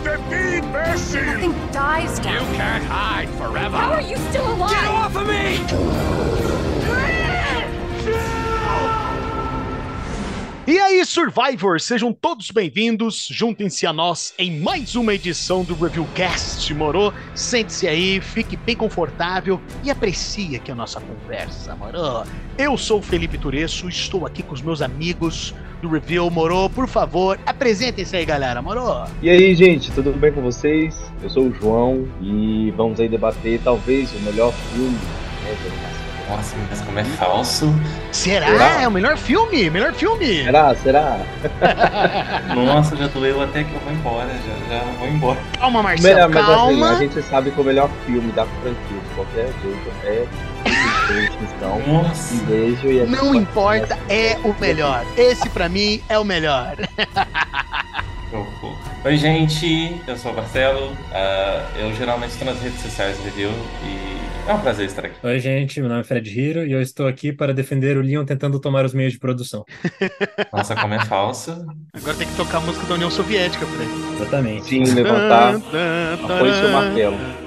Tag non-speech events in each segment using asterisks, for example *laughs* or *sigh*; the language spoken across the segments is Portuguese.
The Bessie? Nothing dies down. You can't hide forever. How are you still alive? Get off of me! E aí, Survivors, sejam todos bem-vindos, juntem-se a nós em mais uma edição do Reviewcast, moro? Sente-se aí, fique bem confortável e aprecie aqui a nossa conversa, moro? Eu sou o Felipe Turesso, estou aqui com os meus amigos do Review, moro? Por favor, apresentem-se aí, galera, moro? E aí, gente, tudo bem com vocês? Eu sou o João e vamos aí debater talvez o melhor filme né. Nossa, mas como é falso. Será? Será? É o melhor filme, melhor filme! Será? Será? *laughs* Nossa, já doeu até que eu vou embora. Já, já vou embora. Calma, Marcelo, Melhor, mas assim, calma. a gente sabe que o melhor filme da franquia de qualquer jeito é então Nossa. um beijo e Não importa, é o melhor. Esse pra mim é o melhor. *laughs* Oi, gente. Eu sou o Marcelo. Ah, eu geralmente estou nas redes sociais do review e é um prazer estar aqui. Oi, gente, meu nome é Fred Hiro e eu estou aqui para defender o Leon tentando tomar os meios de produção. *laughs* Nossa, como é falso. Agora tem que tocar a música da União Soviética, Fred. Exatamente. Sim, levantar, apoie seu martelo.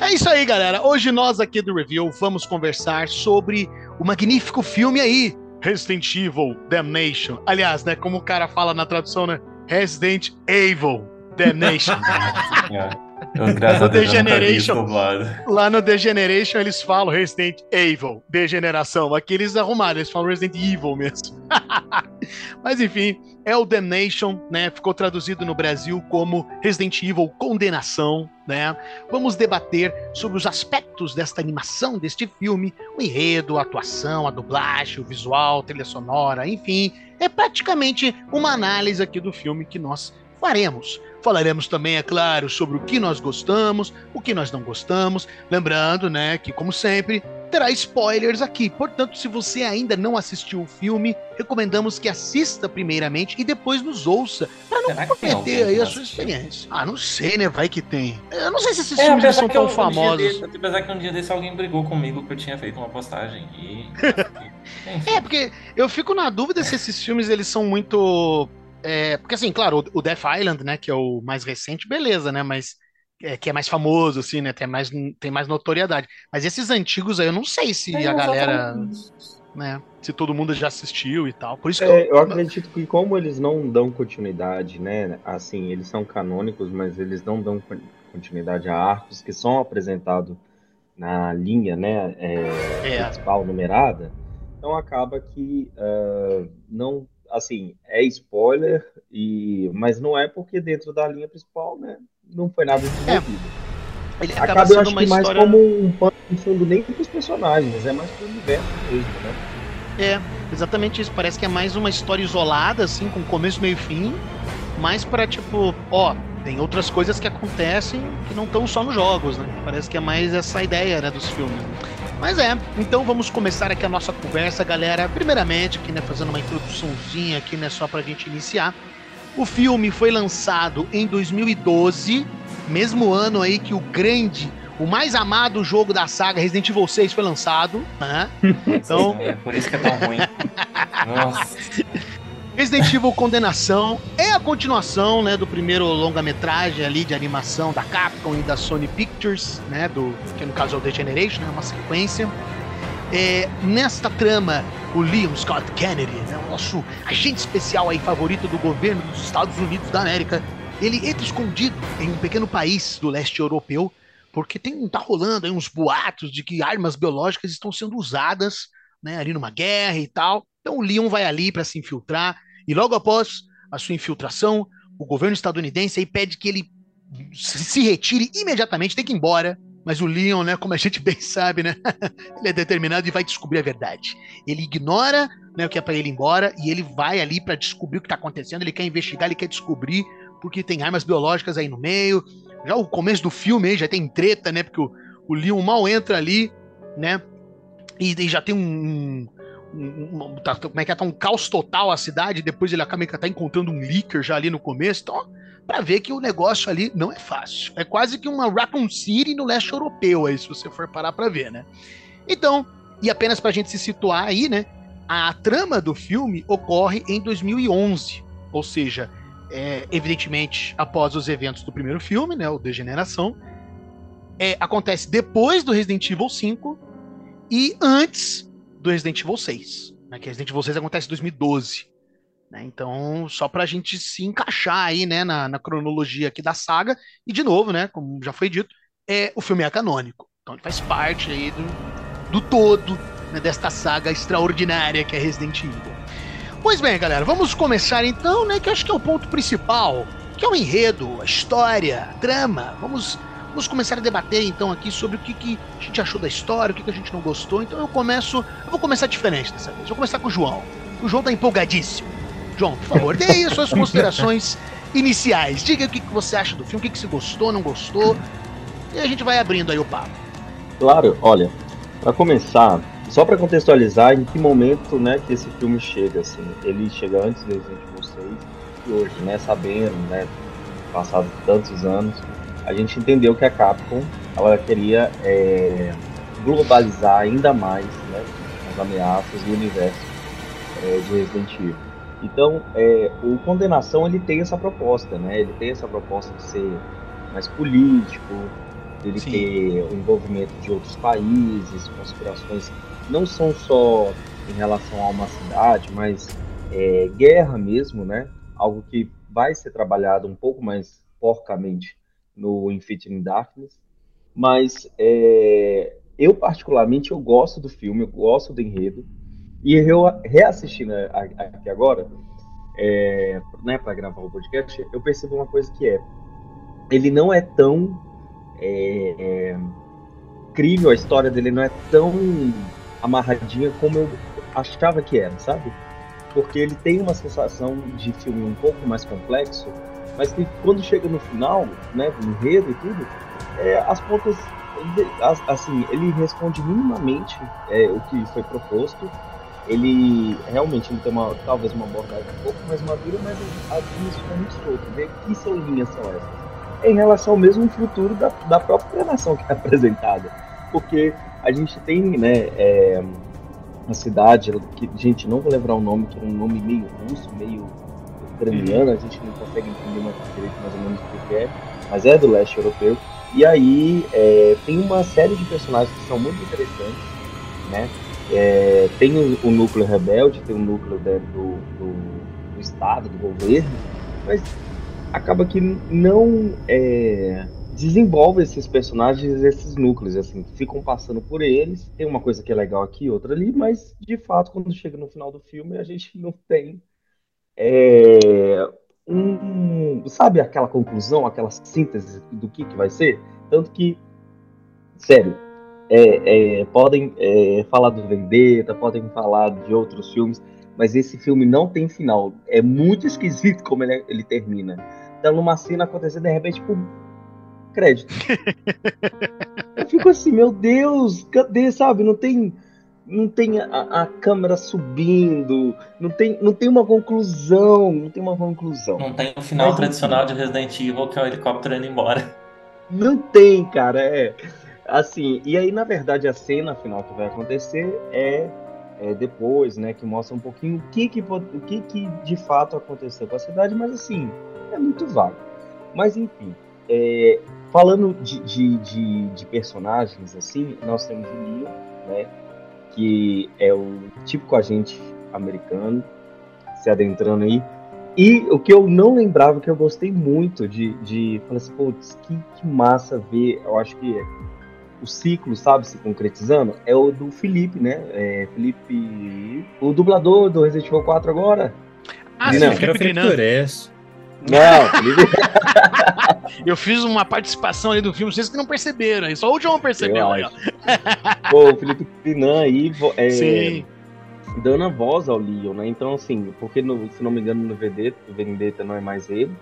É isso aí, galera. Hoje nós aqui do Review vamos conversar sobre o magnífico filme aí, Resident Evil Damnation. Aliás, né, como o cara fala na tradução, né? Resident Evil Damnation. *laughs* Eu, graças a Deus, Degeneration. Lá no Degeneration eles falam Resident Evil, Degeneração. Aqui eles arrumaram, eles falam Resident Evil mesmo. *laughs* Mas enfim, é o Damnation, né? Ficou traduzido no Brasil como Resident Evil Condenação, né? Vamos debater sobre os aspectos desta animação, deste filme, o enredo, a atuação, a dublagem, o visual, a trilha sonora, enfim. É praticamente uma análise aqui do filme que nós faremos. Falaremos também, é claro, sobre o que nós gostamos, o que nós não gostamos. Lembrando, né, que como sempre, terá spoilers aqui. Portanto, se você ainda não assistiu o filme, recomendamos que assista primeiramente e depois nos ouça, para não Será comprometer aí a sua experiência. Ah, não sei, né? Vai que tem. Eu não sei se esses É, filmes são tão eu- um famosos. desse- apesar que um dia desse alguém brigou comigo que eu tinha feito uma postagem e. *laughs* É, porque eu fico na dúvida se esses filmes eles são muito. É, porque assim, claro, o- Death Island, né, que é o mais recente, beleza, né? Mas é, que é mais famoso, assim, né? Tem mais, tem mais notoriedade. Mas esses antigos aí, eu não sei se É, a galera, né? Se todo mundo já assistiu e tal. Por isso que É, eu acredito que como eles não dão continuidade, né? Assim, eles são canônicos, mas eles não dão con- continuidade a arcos que são apresentados na linha, né? é, É. principal numerada. Então acaba que ah, não, assim, é spoiler e, mas não é porque dentro da linha principal, né? Não foi nada desenvolvido. ele acaba, Acaba, eu sendo acho que mais história. como um pano de fundo nem para os personagens, é mais para o universo mesmo, né? É, exatamente isso. Parece que é mais uma história isolada, assim, com começo, meio e fim. Mais pra, tipo, ó, tem outras coisas que acontecem que não estão só nos jogos, né? Parece que é mais essa ideia, né, dos filmes. Mas é, então vamos começar aqui a nossa conversa, galera. Primeiramente, aqui, né, fazendo uma introduçãozinha aqui, né, só pra gente iniciar. O filme foi lançado em 2012, mesmo ano aí que o grande, o mais amado jogo da saga Resident Evil 6 foi lançado, né? *laughs* Então, É por isso que é tão ruim. *laughs* Nossa. Resident Evil Condenação é a continuação, né, do primeiro longa-metragem ali de animação da Capcom e da Sony Pictures, né, do que no caso é o The Generation, né, uma sequência. É, nesta trama, o Leon Scott Kennedy, né, o nosso agente especial aí favorito do governo dos Estados Unidos da América, ele entra escondido em um pequeno país do leste europeu, porque tem tá rolando aí uns boatos de que armas biológicas estão sendo usadas, né, ali numa guerra e tal. Então o Leon vai ali para se infiltrar e logo após a sua infiltração, o governo estadunidense aí pede que ele se retire imediatamente, tem que ir embora. Mas o Leon, né, como a gente *laughs* bem sabe, né, *laughs* ele é determinado e vai descobrir a verdade. Ele ignora, né, o que é para ele ir embora e ele vai ali para descobrir o que tá acontecendo. Ele quer investigar, ele quer descobrir porque tem armas biológicas aí no meio. Já o começo do filme aí já tem treta, né, porque o, o Leon mal entra ali, né, e, e já tem um, um- um- tá- como é que é? Tá um caos total a cidade, depois ele acaba tá encontrando um leaker já ali no começo, então, pra ver que o negócio ali não é fácil. É quase que uma Raccoon City no leste europeu aí, se você for parar pra ver, né? Então, e apenas pra gente se situar aí, né? A trama do filme ocorre em 2011, ou seja, é, evidentemente, após os eventos do primeiro filme, né, o Degeneração. É, acontece depois do Resident Evil 5 e antes do Resident Evil 6. Né, que Resident Evil 6 acontece em 2012. Né, então, só pra gente se encaixar aí, né, na, na, cronologia aqui da saga. E, de novo, né, como já foi dito, é, o filme é canônico. Então ele faz parte aí do, do todo né, desta saga extraordinária que é Resident Evil. Pois bem, galera, vamos começar então, né? Que acho que é o ponto principal, que é o enredo, a história, a trama. Vamos, vamos começar a debater então aqui sobre o que, que a gente achou da história, o que, que a gente não gostou. Então eu começo, eu vou começar diferente dessa vez. Vou começar com o João. O João tá empolgadíssimo. João, por favor, dê aí as suas *laughs* considerações iniciais. Diga o que, que você acha do filme, o que, que você gostou, não gostou. E a gente vai abrindo aí o papo. Claro, olha, para começar, só para contextualizar em que momento, né, que esse filme chega, assim, ele chega antes do Resident Evil 6 e hoje, né, sabendo, né, passados tantos anos, a gente entendeu que a Capcom, ela queria é, globalizar ainda mais, né, as ameaças e o universo é, de Resident Evil. Então, é, o Condenação, ele tem essa proposta, né, ele tem essa proposta de ser mais político, ele ter o envolvimento de outros países, conspirações não são só em relação a uma cidade, mas é, guerra mesmo, né? Algo que vai ser trabalhado um pouco mais porcamente no Infinite in Darkness. Mas é, eu particularmente eu gosto do filme, eu gosto do enredo. E eu reassistindo aqui agora, é, né, para gravar o podcast, eu percebo uma coisa que é, ele não é tão é, é, incrível, a história dele não é tão amarradinha como eu achava que era, sabe? Porque ele tem uma sensação de filme um pouco mais complexo, mas que quando chega no final, né, do enredo e tudo, é, as pontas, assim, ele responde minimamente é, o que foi proposto. Ele realmente ele tem uma, talvez uma abordagem um pouco mais madura, mas as linhas ficam muito soltas. Ver que são linhas são essas? em relação ao mesmo futuro da, da própria nação que é apresentada. Porque a gente tem, né, é, uma cidade, que, gente, não vou lembrar o nome, que é um nome meio russo, meio ucraniano, a gente não consegue entender mais direito mais ou menos o que é, mas é do leste europeu. E aí é, tem uma série de personagens que são muito interessantes, né? É, tem o, o, núcleo rebelde, tem o núcleo do, do, do Estado, do governo, mas acaba que não é, desenvolve esses personagens, esses núcleos, assim, ficam passando por eles. Tem uma coisa que é legal aqui, outra ali, mas de fato, quando chega no final do filme, a gente não tem é, um, sabe aquela conclusão, aquela síntese do que, que vai ser? Tanto que, sério, é, é, podem é, falar do Vendetta, podem falar de outros filmes, mas esse filme não tem final. É muito esquisito como ele, ele termina. Então, numa cena acontecendo, de repente, tipo, crédito. *laughs* eu fico assim, meu Deus, cadê, sabe? Não tem não tem a, a, câmera subindo, não tem, não tem uma conclusão, não tem uma conclusão. Não tem o final Mas, tradicional de Resident Evil, que é o helicóptero indo embora. Não tem, cara, é. Assim, e aí, na verdade, a cena final que vai acontecer é, é depois, né, que mostra um pouquinho o que que, o que que de fato aconteceu com a cidade, mas assim, é muito vago. Mas enfim, é, falando de, de, de, de, personagens, assim, nós temos o Leon, né? Que é o típico agente americano, se adentrando aí. E o que eu não lembrava, que eu gostei muito de. de falar assim, putz, que, que massa ver, eu acho que o ciclo, sabe, se concretizando, é o do Felipe, né? É, Felipe. O dublador do Resident Evil 4 agora. Ah, sim, Felipe Felipe não, *laughs* eu fiz uma participação ali do filme, vocês que não perceberam, só o João percebeu aí, ó. Pô, o Felipe Pinan aí é, Sim. dando a voz ao Leon, né? Então, assim, porque no, se não me engano, no Vendetta, o Vendetta não é mais ele.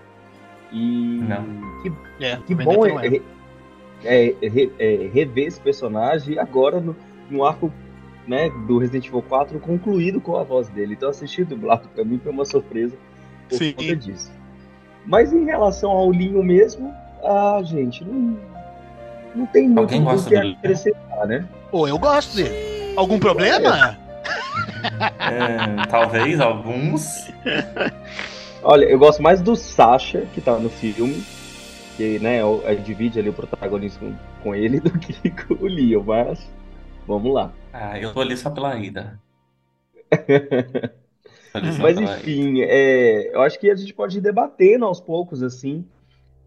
E não. que, é, que bom é, é, é, é, rever esse personagem agora no, no arco né, do Resident Evil 4 concluído com a voz dele. Então assistir dublado pra mim foi uma surpresa por Sim. conta disso. Mas em relação ao Linho mesmo, ah, gente, não, não tem muito o que acrescentar, né? Pô, eu gosto dele. Algum problema? É, talvez alguns. Olha, eu gosto mais do Sasha, que tá no filme, que, né, é, divide ali o protagonismo com ele *laughs* do que com o Leon, mas vamos lá. Ah, eu tô ali só pela ida. *laughs* Mas enfim, é, eu acho que a gente pode ir debatendo aos poucos, assim,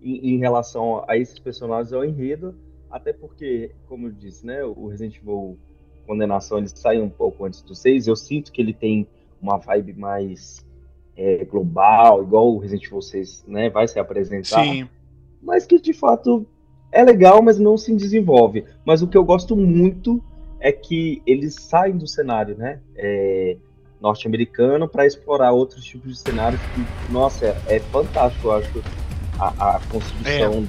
em, em relação a esses personagens ao enredo, até porque, como eu disse, né, o Resident Evil Condenação ele sai um pouco antes do 6, eu sinto que ele tem uma vibe mais é, global, igual o Resident Evil 6 né, vai se apresentar, Sim. mas que de fato é legal, mas não se desenvolve. Mas o que eu gosto muito é que eles saem do cenário, né? é, norte-americano para explorar outros tipos de cenários que, nossa, é, é fantástico, eu acho, a, a construção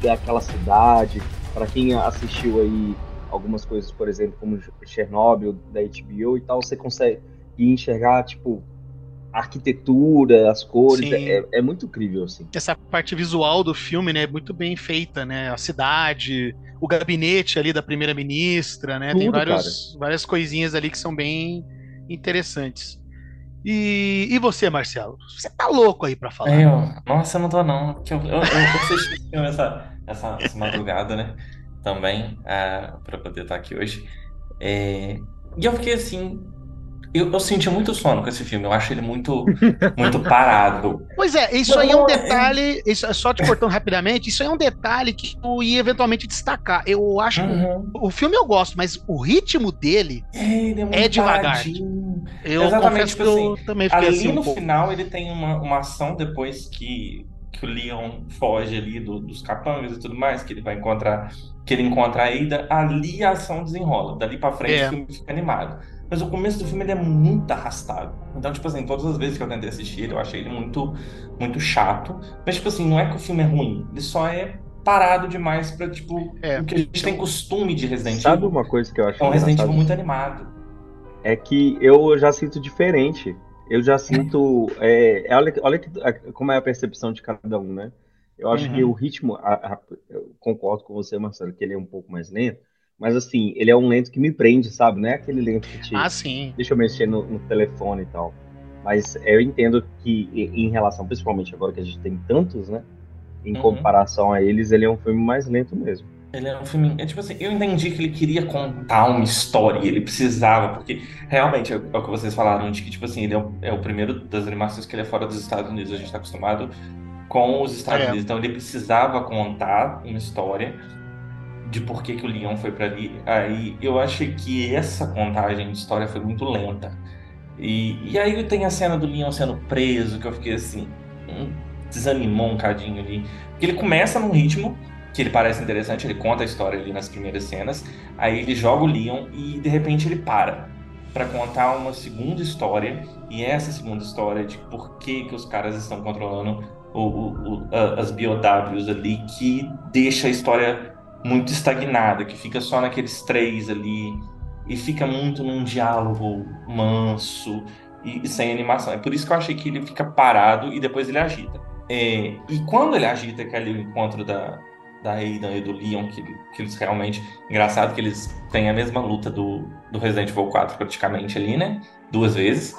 daquela cidade. Para quem assistiu aí algumas coisas, por exemplo, como Chernobyl da HBO e tal, você consegue enxergar, tipo, a arquitetura, as cores, é, é muito incrível, assim. Essa parte visual do filme, né, é muito bem feita, né? A cidade, o gabinete ali da primeira-ministra, né? Tem Tudo, vários, várias coisinhas ali que são bem interessantes. E, e você, Marcelo? Você tá louco aí pra falar? Eu, nossa, eu não tô não, eu, eu, eu assisti essa, essa, essa madrugada, né? Também, ah, pra poder estar aqui hoje. É, e eu fiquei assim. Eu, eu senti muito sono com esse filme. Eu acho ele muito, muito *laughs* parado. Pois é, isso aí é um Não, é- detalhe. Isso, só te cortando rapidamente, isso aí é um detalhe que eu ia eventualmente destacar. Eu acho que Uhum. o filme eu gosto, mas o ritmo dele, É, é É devagar. paradinho. eu Exatamente, confesso tipo que eu assim, também fiquei Ali assim um no pouco. final ele tem uma, uma ação depois que, que o Leon foge ali do- dos capangas e tudo mais, que ele vai encontrar, que ele encontra a Ada, ali a ação desenrola. Dali pra frente É. o filme fica animado. Mas o começo do filme ele é muito arrastado. Então, tipo assim, todas as vezes que eu tentei assistir ele, eu achei ele muito, muito chato. Mas, tipo assim, não é que o filme é ruim, ele só é parado demais pra, tipo, É. o que a gente tem costume de Resident Sabe Evil. uma coisa que eu acho É um Resident? Evil muito animado. É que eu já sinto diferente. Eu já sinto. é, olha, olha que- a- como é a percepção de cada um, né? Eu acho Uhum. que o ritmo. a- a- eu concordo com você, Marcelo, que ele é um pouco mais lento. Mas assim, ele é um lento que me prende, sabe? Não é aquele lento que te. Ah, sim. Deixa eu mexer no, no telefone e tal. Mas eu entendo que, em em relação, principalmente agora que a gente tem tantos, né? Em Uhum. comparação a eles, ele é um filme mais lento mesmo. Ele é um filme. É tipo assim, eu entendi que ele queria contar uma história, ele precisava, porque realmente é, é o que vocês falaram, de que, tipo assim, ele é o, é o primeiro das animações que ele é fora dos Estados Unidos. A gente tá acostumado com os Estados É. Unidos. Então ele precisava contar uma história de por que, que o Leon foi pra ali. Aí eu achei que essa contagem de história foi muito lenta. E, e aí tem a cena do Leon sendo preso, que eu fiquei assim. hum, desanimou um cadinho ali. Porque ele começa num ritmo que ele parece interessante, ele conta a história ali nas primeiras cenas, aí ele joga o Leon e de repente ele para para contar uma segunda história, e essa segunda história de por que, que os caras estão controlando o, o- o- as BOWs ali, que deixa a história muito estagnada, que fica só naqueles três ali, e fica muito num diálogo manso e, sem animação. É por isso que eu achei que ele fica parado e depois ele agita. É, e quando ele agita, que é ali o encontro da, da Aidan e do Leon, que, que eles realmente. Engraçado que eles têm a mesma luta do, do Resident Evil 4 praticamente ali, né? Duas vezes.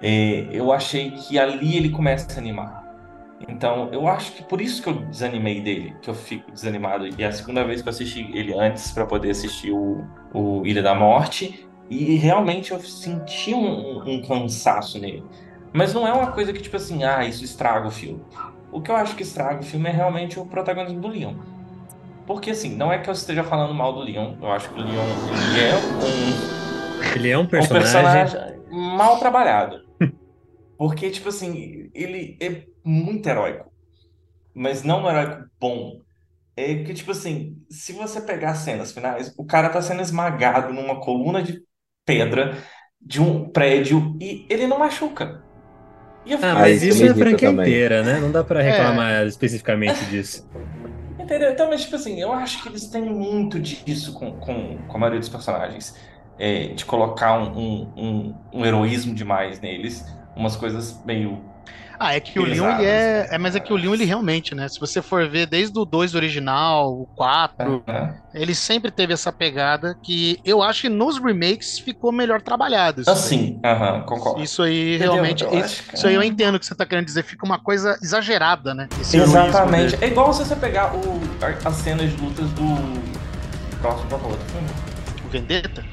É, eu achei que ali ele começa a animar. Então, eu acho que por isso que eu desanimei dele, que eu fico desanimado. E é a segunda vez que eu assisti ele antes para poder assistir o, o Ilha da Morte. E realmente eu senti um, um cansaço nele. Mas não é uma coisa que, tipo assim, ah, isso estraga o filme. O que eu acho que estraga o filme é realmente o protagonismo do Leon. Porque, assim, não é que eu esteja falando mal do Leon. Eu acho que o Leon ele é um, Ele é um um personagem. personagem mal trabalhado. Porque, tipo assim, ele é muito heróico. Mas não um heróico bom. É que, tipo assim, se você pegar as cenas finais, o cara tá sendo esmagado numa coluna de pedra de um prédio e ele não machuca. E eu Ah, mas isso isso me é a franquia também. inteira, né? Não dá pra reclamar especificamente disso. Entendeu? Então, mas tipo assim, eu acho que eles têm muito disso com, com, com a maioria dos personagens. É, de colocar um, um, um, um heroísmo demais neles. umas coisas meio. Ah, é que o Leon ele é. É, mas é que o Leon ele realmente, né? Se você for ver desde o 2 original, o 4, né? ele sempre teve essa pegada que eu acho que nos remakes ficou melhor trabalhado. Isso Assim, aham, concordo. aí, isso aí Entendeu? realmente. Eu Isso, acho isso aí eu entendo o que você tá querendo dizer. Fica uma coisa exagerada, né? Esse Exatamente. É igual se você pegar o, a- as cenas de lutas do. Próximo qual é o outro filme? O Vendetta?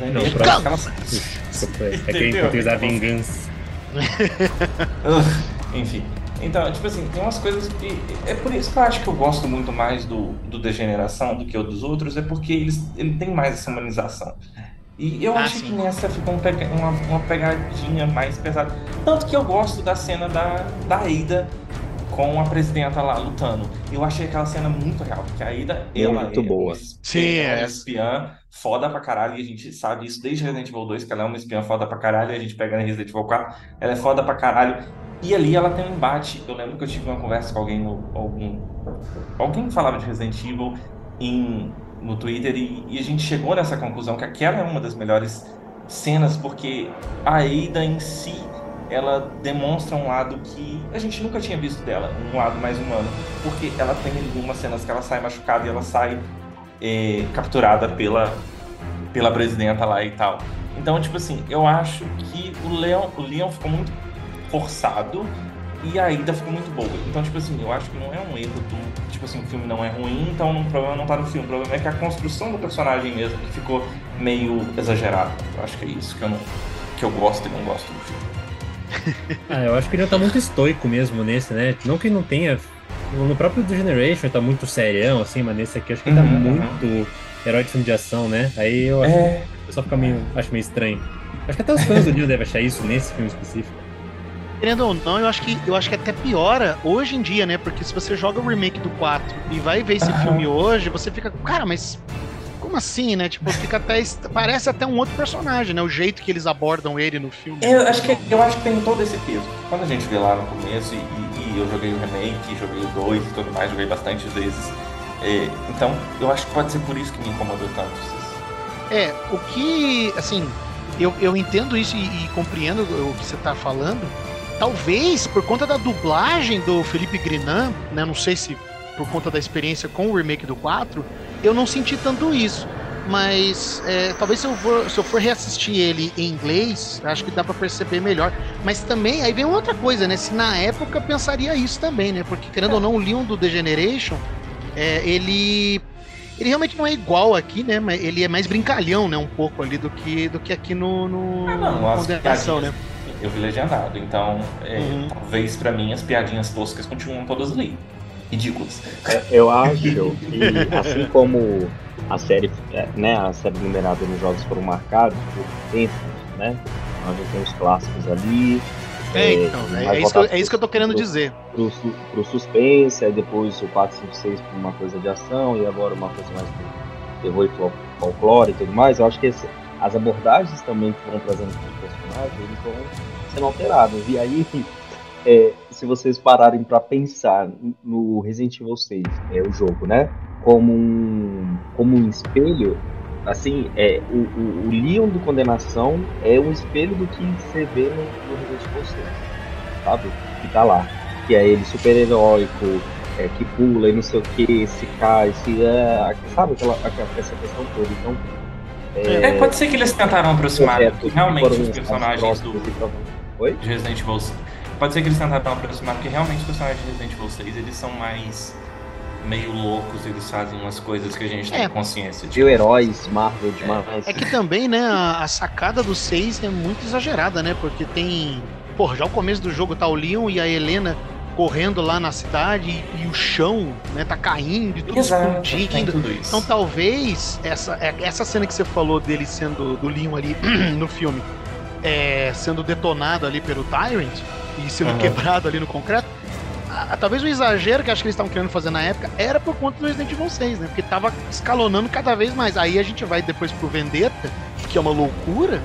O Não, Vendetta, próximo. aquelas- *laughs* Desculpa, É que em Entendeu? português a vingança. *laughs* Enfim. Então, tipo assim, tem umas coisas que. É por isso que eu acho que eu gosto muito mais do, do Degeneração do que o dos outros, é porque eles, ele tem mais essa humanização. E eu Ah, acho sim. que nessa ficou um pega- uma, uma pegadinha mais pesada. Tanto que eu gosto da cena da, da Aida com a presidenta lá lutando. Eu achei aquela cena muito real, porque a Aida, ela Muito é boa. uma es- Sim, ela é espiã foda pra caralho, e a gente sabe isso desde Resident Evil 2, que ela é uma espiã foda pra caralho, a gente pega na Resident Evil 4, ela é foda pra caralho. E ali ela tem um embate. Eu lembro que eu tive uma conversa com alguém. Algum, alguém falava de Resident Evil em, no Twitter e, e a gente chegou nessa conclusão que aquela é uma das melhores cenas, porque a Ada em si ela demonstra um lado que a gente nunca tinha visto dela, um lado mais humano. Porque ela tem algumas cenas que ela sai machucada e ela sai eh, capturada pela, pela presidenta lá e tal. Então, tipo assim, eu acho que o Leon, o Leon ficou muito forçado e a Ida ficou muito boa. Então, tipo assim, eu acho que não é um erro do. Tipo assim, o filme não é ruim, então o problema não tá no filme. O problema é que a construção do personagem mesmo que ficou meio exagerada. Eu acho que é isso que eu, não, que eu gosto e não gosto do filme. *laughs* Ah, eu acho que ele tá muito estoico mesmo nesse, né? Não que não tenha. No próprio do Generation tá muito serião, assim, mas nesse aqui eu acho que ele tá Uhum, muito herói de filme de ação, né? Aí eu acho É. que só fica meio. Acho meio estranho. Acho que até os fãs do Leon devem achar isso nesse filme específico. Querendo ou não, eu acho que eu acho que até piora hoje em dia, né? Porque se você joga o remake do 4 e vai ver esse Aham. filme hoje, você fica, cara, mas como assim, né? Tipo, fica até parece até um outro personagem, né? O jeito que eles abordam ele no filme. Eu acho que, eu acho que tem todo esse peso. Quando a gente vê lá no começo, e eu joguei o remake, joguei o 2 e tudo mais, joguei bastante vezes. é, então, eu acho que pode ser por isso que me incomodou tanto. É, o que, assim, eu, eu entendo isso e, e compreendo o que você tá falando. Talvez por conta da dublagem do Felipe Grinan, né? Não sei se por conta da experiência com o remake do 4, eu não senti tanto isso. Mas é, talvez se eu, for, se eu for reassistir ele em inglês, acho que dá pra perceber melhor. Mas também, aí vem outra coisa, né? Se na época eu pensaria isso também, né? Porque querendo ou não, o Leon do Degeneration, é, ele ele realmente não é igual aqui, né? Mas ele é mais brincalhão, né? Um pouco ali do que, do que aqui no, no Ah, não, as condenação, né? piadinhas, eu vi legendado, então é, Uhum. talvez pra mim as piadinhas toscas continuam todas ali. Ridículas. É, Eu acho que, assim como a série, é, né, a série numerada nos jogos foram marcados por tempos, né? A gente tem os clássicos ali. É, então, é, é isso que eu, é isso que eu tô querendo pro- dizer. Pro, pro suspense, aí depois o 4, 5, 6 por uma coisa de ação, e agora uma coisa mais pro terror e fol- folclore e tudo mais. Eu acho que esse- as abordagens também que foram trazendo para os personagens, eles vão sendo alterados. E aí, *laughs* é, se vocês pararem para pensar no Resident Evil 6, é o jogo, né? Como um, como um espelho, assim, é, o, o, o Leon do Condenação é um espelho do que você vê no, no Resident Evil 6, sabe? Que tá lá. Que é ele super heróico, é, que pula e não sei o que, se cai, se é, sabe aquela, aquela essa questão toda. Então, É, pode ser que eles tentaram aproximar projetos realmente os personagens do. Oi? de Resident Evil 6. Pode ser que eles tentaram aproximar, porque realmente os personagens de Resident Evil 6 eles são mais meio loucos, eles fazem umas coisas que a gente tem É. consciência de. Heróis, Marvel demais. É que também, né, a, a sacada do 6 é muito exagerada, né? Porque tem. Pô, já o começo do jogo tá o Leon e a Helena correndo lá na cidade e, e o chão, né, tá caindo e tudo Exato, tem explodindo. tudo isso. Então talvez essa, é- essa cena que você falou dele sendo do Leon ali *clears throat* no filme, é, sendo detonado ali pelo Tyrant e sendo Aham. quebrado ali no concreto, a- a- talvez o exagero que acho que eles estavam querendo fazer na época era por conta do Resident Evil 6, né? Porque tava escalonando cada vez mais. Aí a gente vai depois pro Vendetta, que é uma loucura.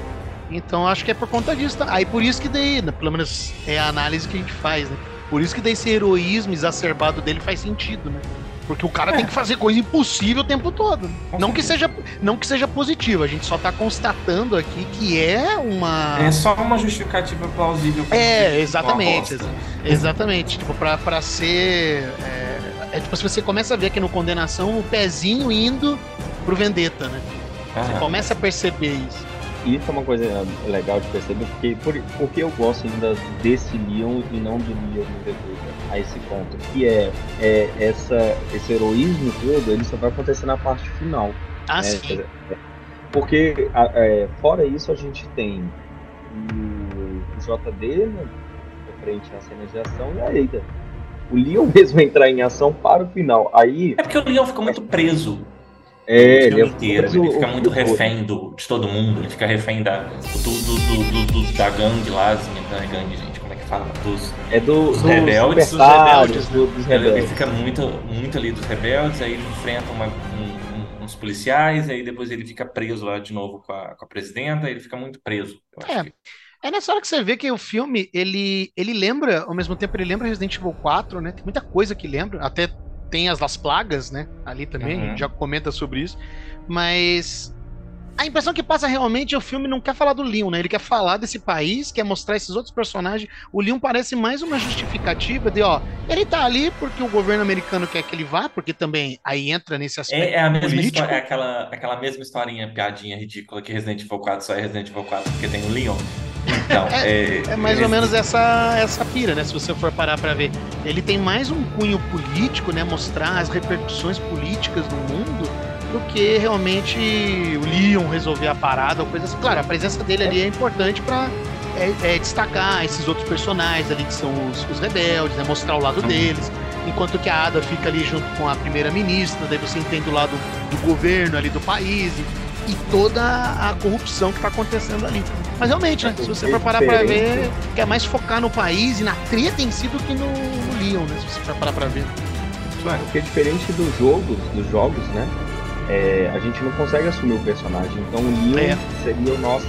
Então acho que é por conta disso. tá? Aí por isso que daí, né, pelo menos é a análise que a gente faz, né? Por isso que daí esse heroísmo exacerbado dele faz sentido, né? Porque o cara tem que fazer coisa impossível o tempo todo. Não que, seja, não que seja positivo, a gente só tá constatando aqui que é uma. É só uma justificativa plausível. pra É, exatamente. exa- Exatamente. Tipo, pra, pra ser. É, é tipo, se você começa a ver aqui no Condenação o pezinho indo pro Vendetta, né? Você começa a perceber isso. Isso é uma coisa legal de perceber, porque, por, porque eu gosto ainda desse Leon e não do Leon no Vendetta, a esse ponto, que é, é essa, esse heroísmo todo, ele só vai acontecer na parte final. Ah, né? sim. Porque, a- é, fora isso, a gente tem o, JD, né, frente às cenas de ação, e a Eida. O Leon *laughs* mesmo entrar em ação para o final. Aí, É porque o Leon fica muito preso é, ele é inteiro. Ele fica muito refém do, de todo mundo. Ele fica refém da, do, do, do, da gangue lá, assim, da gangue, gente, é fala? Dos, É do, Os dos rebeldes, dos rebeldes, do- dos ele, ele rebeldes. fica muito, muito ali dos rebeldes, aí ele enfrenta uma- um- um- uns policiais, aí depois ele fica preso lá de novo com a, com a presidenta, ele fica muito preso. Eu acho É. que- É nessa hora que você vê que o filme, ele, ele lembra, ao mesmo tempo ele lembra Resident Evil 4, né? Tem muita coisa que lembra, até tem as das plagas, né? Ali também, a Uhum. gente já comenta sobre isso. Mas a impressão que passa realmente é o filme não quer falar do Leon, né? Ele quer falar desse país, quer mostrar esses outros personagens. O Leon parece mais uma justificativa de, ó, ele tá ali porque o governo americano quer que ele vá, porque também aí entra nesse aspecto É, é a mesma político. história, é aquela, aquela mesma historinha, piadinha ridícula que Resident Evil 4 só é Resident Evil 4 porque tem o Leon. Então, *laughs* é, É mais ou menos essa, essa pira, né? Se você for parar pra ver. Ele tem mais um cunho político, né? Mostrar as repercussões políticas no mundo do que realmente o Leon resolver a parada ou coisa assim. Claro, a presença dele ali é importante pra é, é, destacar esses outros personagens ali que são os, os rebeldes, né? Mostrar o lado deles. Enquanto que a Ada fica ali junto com a primeira-ministra, daí você entende o lado do governo ali do país e, e toda a corrupção que tá acontecendo ali. Mas realmente, né? Se você for parar pra ver, quer mais focar no país e na treta em si do que no, no Leon, né? Se você for parar pra ver. Porque diferente dos jogos, dos jogos, né? É, a gente não consegue assumir o personagem. Então o Leon É. seria o nosso,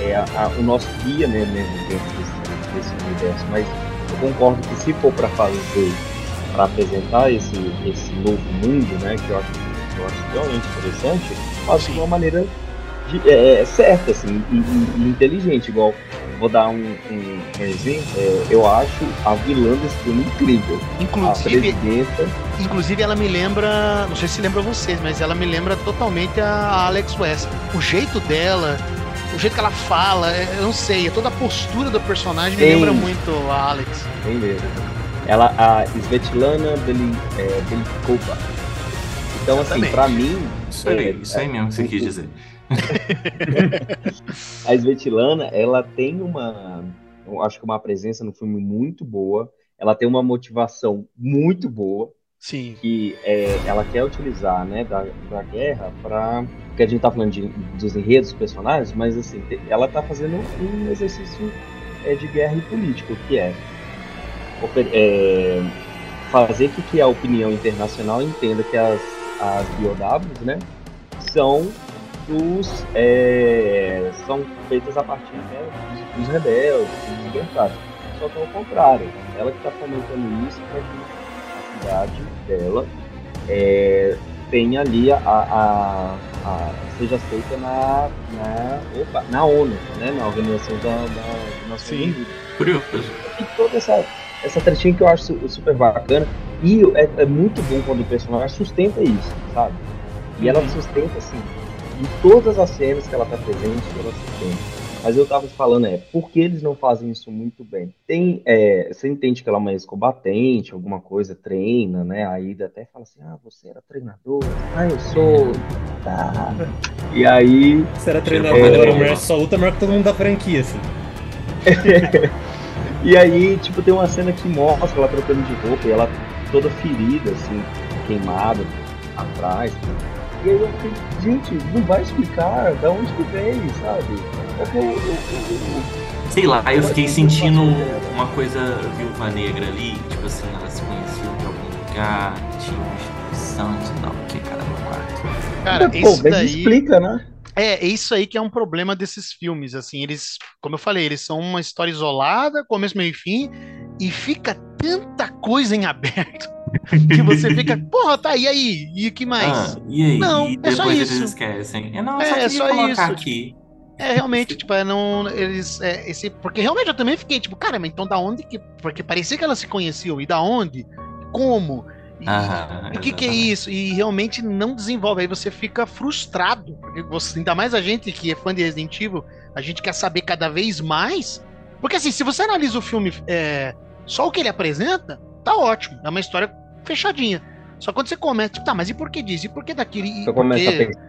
é, a- o nosso guia né, mesmo dentro desse, desse universo. Mas eu concordo que se for para fazer, para apresentar esse, esse novo mundo, né? Que eu acho, eu acho realmente interessante, faz de uma maneira de- é, é, certa, assim, e, e- e inteligente, igual. Vou dar um, um, um exemplo. é, eu acho a vilã desse filme incrível. A Inclusive, presidenta. inclusive, ela me lembra. Não sei se lembra vocês, mas ela me lembra totalmente a Alex West. O jeito dela, o jeito que ela fala, é- eu não sei, toda a postura do personagem me Sim. lembra muito a Alex. Bem mesmo. Ela, a Svetlana Beli, é, Belikova. Então, assim, Exatamente. pra mim, Isso aí, É, isso aí mesmo que você quis dizer. *laughs* a Svetlana, ela tem uma, eu acho que uma presença no filme muito boa. Ela tem uma motivação muito boa Sim. que é, ela quer utilizar, né, da, da guerra para porque a gente tá falando de, dos enredos dos personagens, mas assim, ela tá fazendo um exercício é, de guerra e político, que é, é, fazer que, que a opinião internacional entenda que as, as BOWs, né, são os é, são feitas a partir né, dos, dos rebeldes, dos libertários. Só que ao contrário, ela que está fomentando isso para que a cidade dela é, tenha ali a, a- a- seja aceita na, na, opa, na ONU, né, na Organização da, da, Sim. Unidas Curioso. e toda essa, essa tretinha que eu acho su- super bacana. E é, é muito bom quando o personagem sustenta isso, sabe? E ela sustenta, assim, em todas as cenas que ela tá presente, ela sustenta. Mas eu tava falando, é, por que eles não fazem isso muito bem? Tem, é, você entende que ela é uma ex-combatente, alguma coisa, treina, né? A Ida até fala assim, ah, você era treinador? Ah, eu sou. *laughs* Tá. E aí, Você era É. treinador, mulher só luta melhor que todo mundo da franquia, assim. *laughs* E aí, tipo, tem uma cena que mostra ela trocando de roupa e ela toda ferida, assim, queimada atrás. E aí eu fiquei, gente, não vai explicar da onde que veio, sabe? Qual que o- o- o- o- Sei lá, eu fiquei sentindo uma coisa viúva negra ali, tipo assim, ela se conheciam de algum lugar, tinha uma instituição, sei lá o que, cara, no quarto. Cara, Pô, isso daí. explica, né? É, é isso aí que é um problema desses filmes, assim, eles, como eu falei, eles são uma história isolada, começo, meio e fim, e fica tanta coisa em *laughs* aberto que você fica, porra, tá, e aí? E o que mais? Ah, e aí? Não, e é só isso. eles esquecem. É, não, É, só queria só colocar isso. aqui. É, realmente, tipo, é, não. Eles. É, esse, porque realmente eu também fiquei, tipo, cara, mas então da onde que. Porque parecia que elas se conheciam. E da onde? Como? E, o que, que é isso? E realmente não desenvolve. Aí você fica frustrado. Porque você, ainda mais a gente que é fã de Resident Evil, a gente quer saber cada vez mais. Porque assim, se você analisa o filme é, só o que ele apresenta, tá ótimo. É uma história fechadinha. Só quando você começa, tipo, tá, mas e por que disso? E por que daquilo? E Você começa a pensar.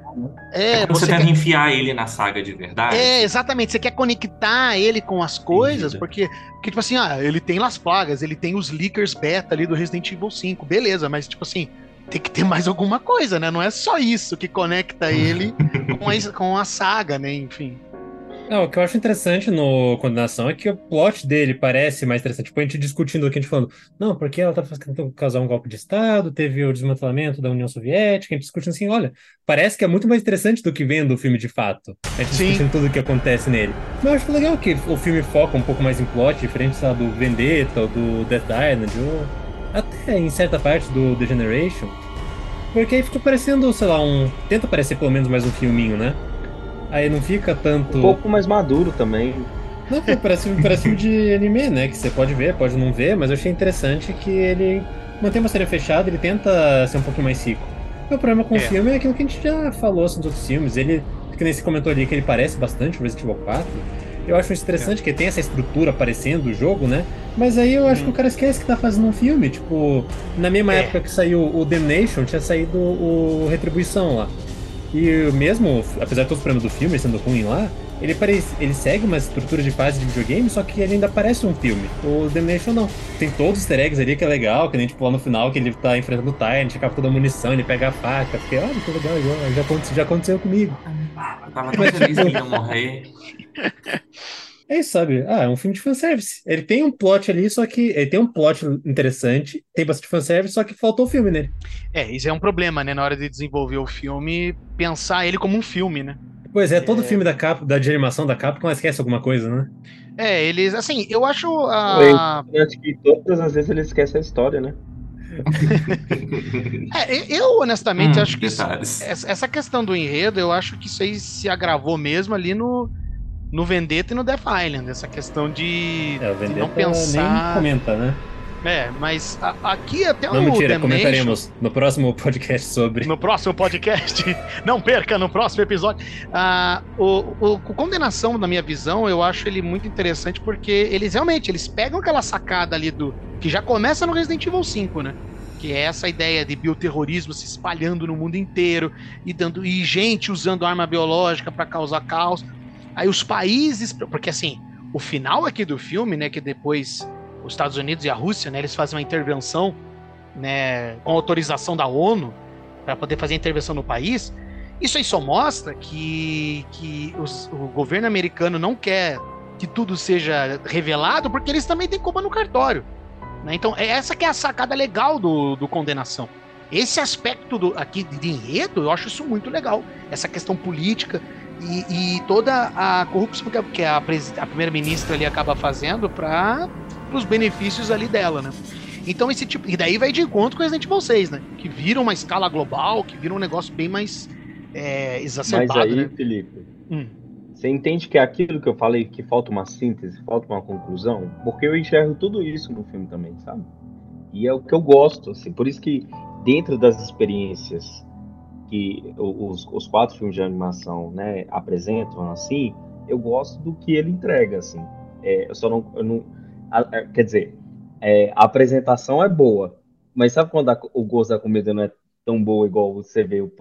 É, É quando você, você tenta quer- enfiar ele na saga de verdade. é, exatamente. Você quer conectar ele com as coisas, porque, porque, tipo assim, ah, ele tem Las Plagas, ele tem os leakers beta ali do Resident Evil 5, beleza, mas, tipo assim, tem que ter mais alguma coisa, né? Não é só isso que conecta ele *laughs* com a, com a saga, né? Enfim. Não, o que eu acho interessante no Condenação é que o plot dele parece mais interessante. Tipo, a gente discutindo aqui, a gente falando, não, porque ela tá tentando causar um golpe de Estado, teve o desmantelamento da União Soviética, a gente discutindo assim, olha, parece que é muito mais interessante do que vendo o filme de fato. A gente Sim. discutindo tudo o que acontece nele. Mas eu acho legal que o filme foca um pouco mais em plot, diferente, sei lá, do Vendetta, ou do Death Island, ou até em certa parte do The Generation. Porque aí fica parecendo, sei lá, um. Tenta parecer pelo menos mais um filminho, né? Aí não fica tanto. Um pouco mais maduro também. Não, pô, parece, parece filme de anime, né? Que você pode ver, pode não ver, mas eu achei interessante que ele mantém uma série fechada, ele tenta ser um pouquinho mais rico. O problema com É. o filme é aquilo que a gente já falou assim, nos outros filmes. Ele, que nem você comentou ali, que ele parece bastante o Resident Evil 4. Eu acho interessante que tem essa estrutura aparecendo do jogo, né? Mas aí eu acho Hum. que o cara esquece que tá fazendo um filme. Tipo, na mesma É. época que saiu o Damnation, tinha saído o Retribuição lá. E mesmo, apesar de todos os problemas do filme sendo ruim lá, ele, parece, ele segue uma estrutura de fase de videogame, só que ele ainda parece um filme. O Damnation não. Tem todos os easter eggs ali que é legal, que nem tipo lá no final que ele tá enfrentando o Tyrant, acaba toda a munição, ele pega a faca. Fiquei, olha que legal, já, já, aconteceu, já aconteceu comigo. Eu tava tão feliz que ele ia morrer. *laughs* É isso, sabe? Ah, é um filme de fanservice. Ele tem um plot ali, só que. Ele tem um plot interessante, tem bastante fanservice, só que faltou o filme nele. É, isso é um problema, né? Na hora de desenvolver o filme, pensar ele como um filme, né? Pois é, todo É. filme da Cap, da de animação da Capcom esquece alguma coisa, né? É, eles, assim, eu acho a. Eu acho que todas as vezes ele esquece a história, né? *laughs* É, eu, honestamente, Hum, acho que isso- essa essa questão do enredo, eu acho que isso aí se agravou mesmo ali no, no Vendetta e no Death Island. Essa questão de, É, o de não pensar. nem comenta, né? É, mas a- aqui até Não, o mentira, Damnation- comentaremos no próximo podcast sobre. No próximo podcast. *laughs* Não perca no próximo episódio. Ah, o, o, o Condenação, na minha visão, eu acho ele muito interessante porque eles realmente eles pegam aquela sacada ali do. que já começa no Resident Evil 5, né? Que é essa ideia de bioterrorismo se espalhando no mundo inteiro e dando e gente usando arma biológica para causar caos. Aí os países, porque assim, o final aqui do filme, né, que depois os Estados Unidos e a Rússia, né, eles fazem uma intervenção, né, com autorização da ONU para poder fazer intervenção no país. Isso aí só mostra que, que os- o governo americano não quer que tudo seja revelado, porque eles também têm culpa no cartório. né? Então, é essa que é a sacada legal do, do condenação. Esse aspecto do, aqui de enredo, eu acho isso muito legal. Essa questão política e, e toda a corrupção que a, que a, a primeira-ministra ali acaba fazendo para os benefícios ali dela, né? Então esse tipo. E daí vai de encontro com Resident Evil 6, né? Que vira uma escala global, que vira um negócio bem mais é, Mas exacerbado, aí, né? Felipe, Hum. você entende que é aquilo que eu falei, que falta uma síntese, falta uma conclusão? Porque eu enxergo tudo isso no filme também, sabe? E é o que eu gosto, assim. Por isso que dentro das experiências que os, os quatro filmes de animação né, apresentam, assim, eu gosto do que ele entrega, assim. É, eu só não... eu não- a- a- quer dizer, é, a apresentação é boa, mas sabe quando a- o gosto da comida não é tão boa igual você vê o,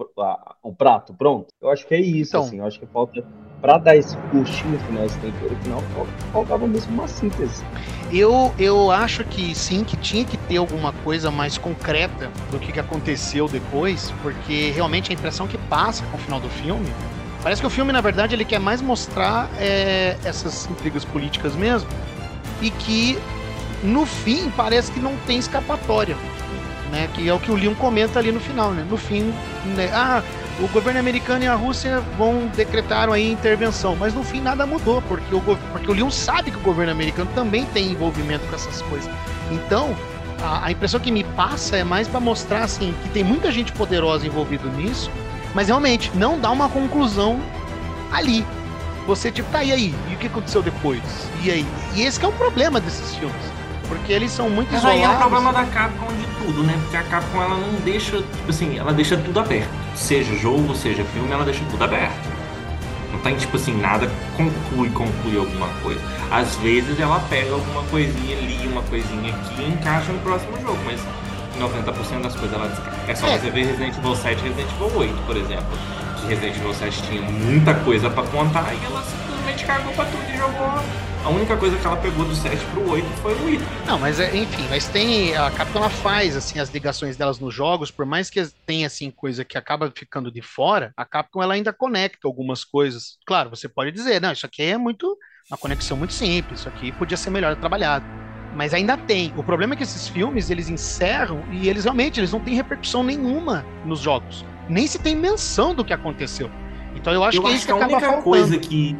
o prato pronto? Eu acho que é isso, Então. assim. Eu acho que falta... Pra dar esse puxinho final, esse tempero final, fal- faltava mesmo uma síntese. Eu, eu acho que sim, que tinha que ter alguma coisa mais concreta do que, que aconteceu depois, porque realmente a impressão que passa com o final do filme. Parece que o filme, na verdade, ele quer mais mostrar é, essas intrigas políticas mesmo, e que no fim parece que não tem escapatória. Né, que é o que o Leon comenta ali no final, né? No fim, né, ah, o governo americano e a Rússia vão decretaram aí intervenção, mas no fim nada mudou, porque o, porque o Leon sabe que o governo americano também tem envolvimento com essas coisas. Então, a, a impressão que me passa é mais pra mostrar, assim, que tem muita gente poderosa envolvida nisso, mas realmente não dá uma conclusão ali. Você, tipo, tá, e aí? E o que aconteceu depois? E aí? E esse é o problema desses filmes. Porque eles são muito Mas aí isolados. é o problema da Capcom de tudo, né? Porque a Capcom ela não deixa, tipo assim, ela deixa tudo aberto. Seja jogo, seja filme, ela deixa tudo aberto. Não tem, tipo assim, nada conclui, conclui alguma coisa. Às vezes ela pega alguma coisinha ali, uma coisinha aqui e encaixa no próximo jogo, mas 90% das coisas ela descarta. É só É. você ver Resident Evil 7 e Resident Evil 8, por exemplo. Que Resident Evil 7 tinha muita coisa pra contar e ela simplesmente cagou pra tudo e jogou. A única coisa que ela pegou do 7 pro 8 foi o item. Não, mas é, enfim, mas tem. A Capcom ela faz assim as ligações delas nos jogos, por mais que tenha assim coisa que acaba ficando de fora, a Capcom ela ainda conecta algumas coisas. Claro, você pode dizer, não, isso aqui é muito uma conexão muito simples, isso aqui podia ser melhor trabalhado. Mas ainda tem. O problema é que esses filmes eles encerram e eles realmente eles não têm repercussão nenhuma nos jogos. Nem se tem menção do que aconteceu. Então eu acho eu que é acho isso que que a acaba única faltando. coisa que,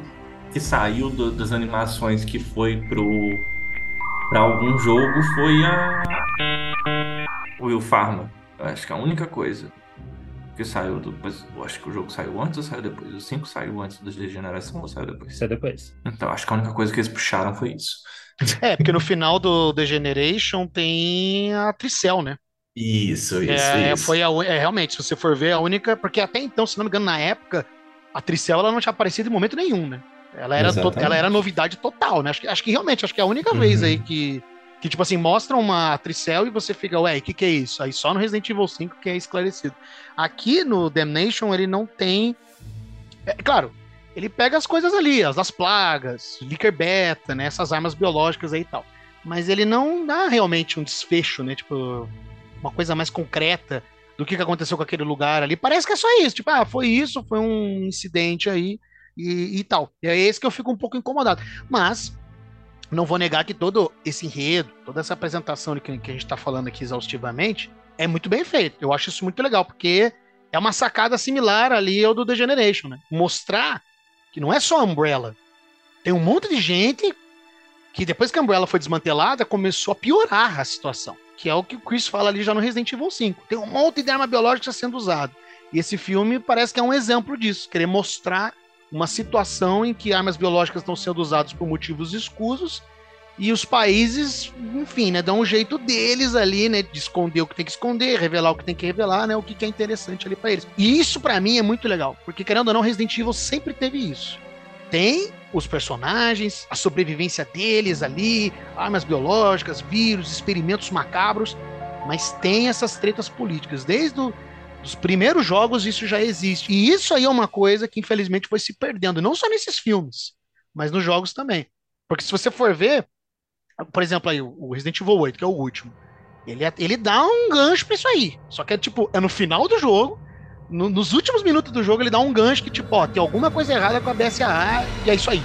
que saiu do- das animações que foi pro pra algum jogo foi a o Will Farma. Eu acho que a única coisa que saiu do. Mas eu acho que o jogo saiu antes ou saiu depois? O 5 saiu antes da degeneração ou saiu depois? É depois. Então, acho que a única coisa que eles puxaram foi isso. É, porque no final do The Generation tem a Tricel, né? Isso, isso, É, isso. foi a, é, realmente, se você for ver, a única. Porque até então, se não me engano, na época, a Tricel ela não tinha aparecido em momento nenhum, né? Ela era, to- ela era novidade total, né? Acho que, acho que realmente, acho que é a única Uhum. vez aí que, que, tipo assim, mostra uma Tricel e você fica, ué, o que, que é isso? Aí só no Resident Evil 5 que é esclarecido. Aqui no Damnation ele não tem. É, claro, ele pega as coisas ali, as das plagas, Licker Beta, né? Essas armas biológicas aí e tal. Mas ele não dá realmente um desfecho, né? Tipo, uma coisa mais concreta do que, que aconteceu com aquele lugar ali. Parece que é só isso. Tipo, ah, foi isso, foi um incidente aí e, e tal. E é esse que eu fico um pouco incomodado. Mas não vou negar que todo esse enredo, toda essa apresentação que, que a gente está falando aqui exaustivamente, é muito bem feito. Eu acho isso muito legal, porque é uma sacada similar ali ao do The Generation, né? Mostrar que não é só a Umbrella. Tem um monte de gente que depois que a Umbrella foi desmantelada, começou a piorar a situação. Que é o que o Chris fala ali já no Resident Evil 5. Tem um monte de arma biológica sendo usada. E esse filme parece que é um exemplo disso. Querer mostrar uma situação em que armas biológicas estão sendo usadas por motivos escusos e os países, enfim, né, dão um jeito deles ali, né, de esconder o que tem que esconder, revelar o que tem que revelar, né, o que, é interessante ali para eles. E isso para mim é muito legal, porque querendo ou não, Resident Evil sempre teve isso. Tem os personagens, a sobrevivência deles ali, armas biológicas, vírus, experimentos macabros, mas tem essas tretas políticas. Desde o, os primeiros jogos isso já existe. E isso aí é uma coisa que infelizmente foi se perdendo, não só nesses filmes, mas nos jogos também. Porque se você for ver, por exemplo, aí, o Resident Evil 8, que é o último, ele, é- ele dá um gancho pra isso aí. Só que é tipo, é no final do jogo, no- nos últimos minutos do jogo, ele dá um gancho que, tipo, ó, tem alguma coisa errada com a BSAA e é isso aí.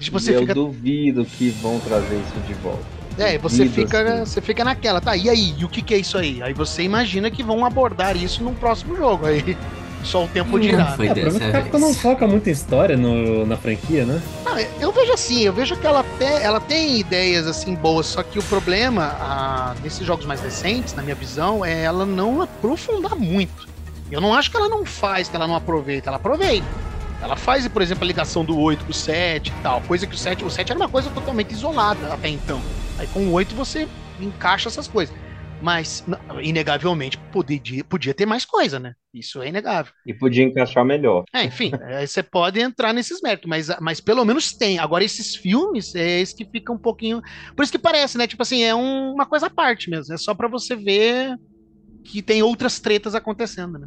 Tipo, eu fica. duvido que vão trazer isso de volta. É, você fica, assim. você fica naquela, tá? E aí, e o que, que é isso aí? Aí você imagina que vão abordar isso num próximo jogo. Aí *laughs* só o tempo dirá. Foi É, o problema é que a dessa Capcom não foca muito em história no- na franquia, né? Não, eu vejo assim, eu vejo que ela, até, ela tem ideias assim boas, só que o problema ah, nesses jogos mais recentes, na minha visão, é ela não aprofundar muito. Eu não acho que ela não faz, que ela não aproveita, ela aproveita. Ela faz, por exemplo, a ligação do 8 com o 7 e tal, coisa que o 7, o 7 era uma coisa totalmente isolada até então. Aí com o 8 você encaixa essas coisas. Mas, inegavelmente, podia, podia ter mais coisa, né? Isso é inegável. E podia encaixar melhor. É, enfim, aí *laughs* você pode entrar nesses méritos, mas, mas pelo menos tem. Agora, esses filmes, é esse que fica um pouquinho. Por isso que parece, né? Tipo assim, é um- uma coisa à parte mesmo. É só pra você ver que tem outras tretas acontecendo, né?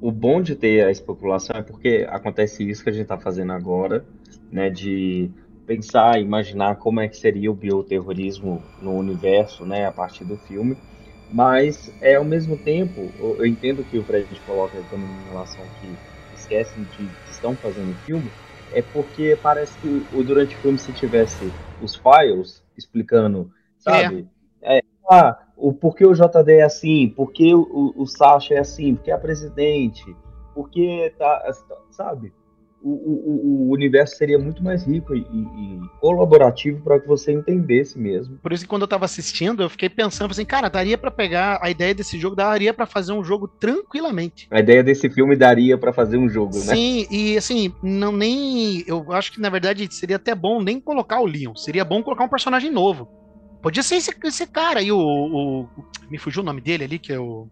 O bom de ter a especulação é porque acontece isso que a gente está fazendo agora, né? De pensar, imaginar como é que seria o bioterrorismo no universo, né? A partir do filme. Mas, é, ao mesmo tempo, eu, eu entendo que o Fred coloca também em relação que esquecem de que estão fazendo filme, é porque parece que o, durante o filme, se tivesse os files explicando, sabe? É. ah, o porquê o JD é assim, porquê o, o Sasha é assim, porque é a presidente, porque tá, sabe? O, o, o universo seria muito mais rico e, e colaborativo para que você entendesse mesmo. Por isso que quando eu tava assistindo, eu fiquei pensando assim, cara, daria para pegar a ideia desse jogo, daria para fazer um jogo tranquilamente. A ideia desse filme daria para fazer um jogo, né? Sim, e assim, não nem, eu acho que na verdade seria até bom nem colocar o Leon, seria bom colocar um personagem novo. Podia ser esse, esse cara aí, o, o, Me fugiu o nome dele ali, que é o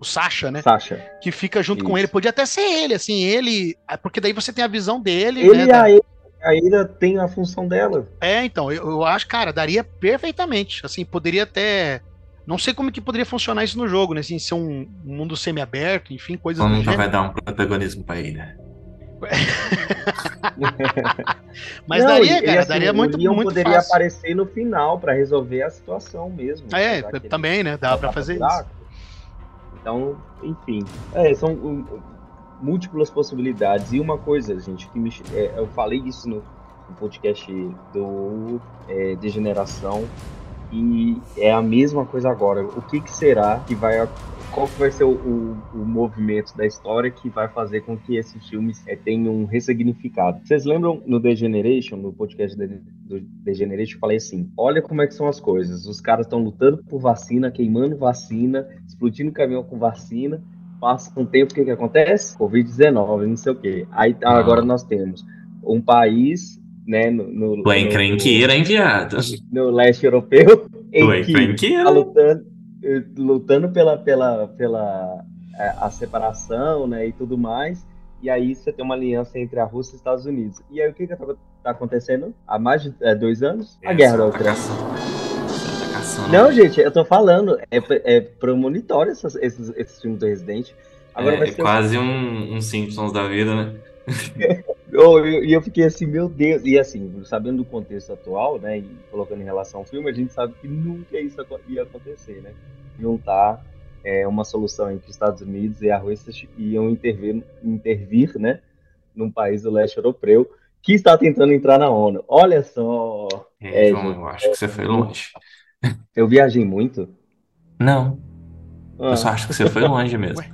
o Sasha, né? Sasha. Que fica junto Isso. com ele. Podia até ser ele, assim, ele. Porque daí você tem a visão dele. Ele né, e a Ira tem a função dela. É, então, eu, eu, acho, cara, daria perfeitamente. Assim, poderia até. Não sei como que poderia funcionar isso no jogo, né? Assim, ser um, um mundo semi-aberto, enfim, coisas Como nunca vai dar um protagonismo pra ele. *laughs* Mas não, daria, cara, assim, daria muito, o muito poderia fácil. aparecer no final para resolver a situação mesmo. É, também, né? Dá para fazer isso. Então, enfim, é, são um, múltiplas possibilidades. E uma coisa, gente, que me, é, eu falei isso no, no podcast do é, Degeneração e é a mesma coisa agora. O que, que será que vai qual vai ser o, o, o, movimento da história que vai fazer com que esses filmes é, tenham um ressignificado. Vocês lembram no Degeneration, no podcast do Degeneration, eu falei assim: olha como é que são as coisas. Os caras estão lutando por vacina, queimando vacina, explodindo caminhão com vacina. Passa um tempo, o que, que acontece? Covid-19, não sei o quê. Aí agora nós temos um país né, no, no, Tu é encrenqueira, enviado. No leste europeu, que tá lutando, eh, lutando pela, pela, pela a, é, a separação, né, e tudo mais. E aí você tem uma aliança entre a Rússia e os Estados Unidos. E aí o que que tá, tá acontecendo? Há mais de é, dois anos? A guerra da Ucrânia. Não, gente, eu tô falando, é, é premonitório esses, esses, esses filmes do Resident. Agora é, é quase um, um Simpsons da vida, né? *laughs* E eu, eu, fiquei assim, meu Deus. E assim, sabendo do contexto atual, né? E colocando em relação ao filme, a gente sabe que nunca isso ia acontecer, né? Juntar é, uma solução entre os Estados Unidos e a Rússia iam intervir, intervir, né? Num país do leste europeu que está tentando entrar na ONU. Olha só. É, é João, eu acho que você foi longe. Eu viajei muito? Não. Ah. Eu só acho que você foi longe mesmo.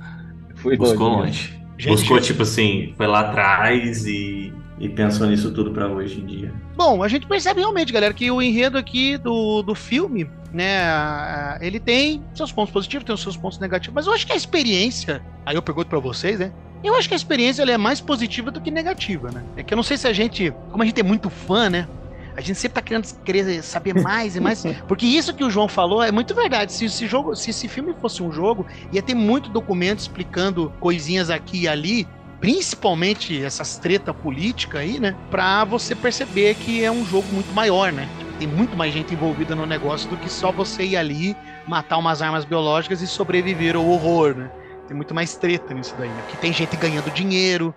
Fui Buscou longe. longe. Gente, Buscou, tipo assim, foi lá atrás e, e pensou nisso tudo para hoje em dia. Bom, a gente percebe realmente, galera, que o enredo aqui do, do filme, né, ele tem seus pontos positivos, tem os seus pontos negativos, mas eu acho que a experiência, aí eu pergunto para vocês, né, eu acho que a experiência é mais positiva do que negativa, né? É que eu não sei se a gente, como a gente é muito fã, né, a gente sempre tá querendo querer saber mais e mais. *laughs* Porque isso que o João falou é muito verdade. Se esse jogo, se esse filme fosse um jogo, ia ter muito documento explicando coisinhas aqui e ali. Principalmente essas treta política aí, né? Pra você perceber que é um jogo muito maior, né? Tem muito mais gente envolvida no negócio do que só você ir ali, matar umas armas biológicas e sobreviver ao horror, né? Tem muito mais treta nisso daí, né? Que tem gente ganhando dinheiro,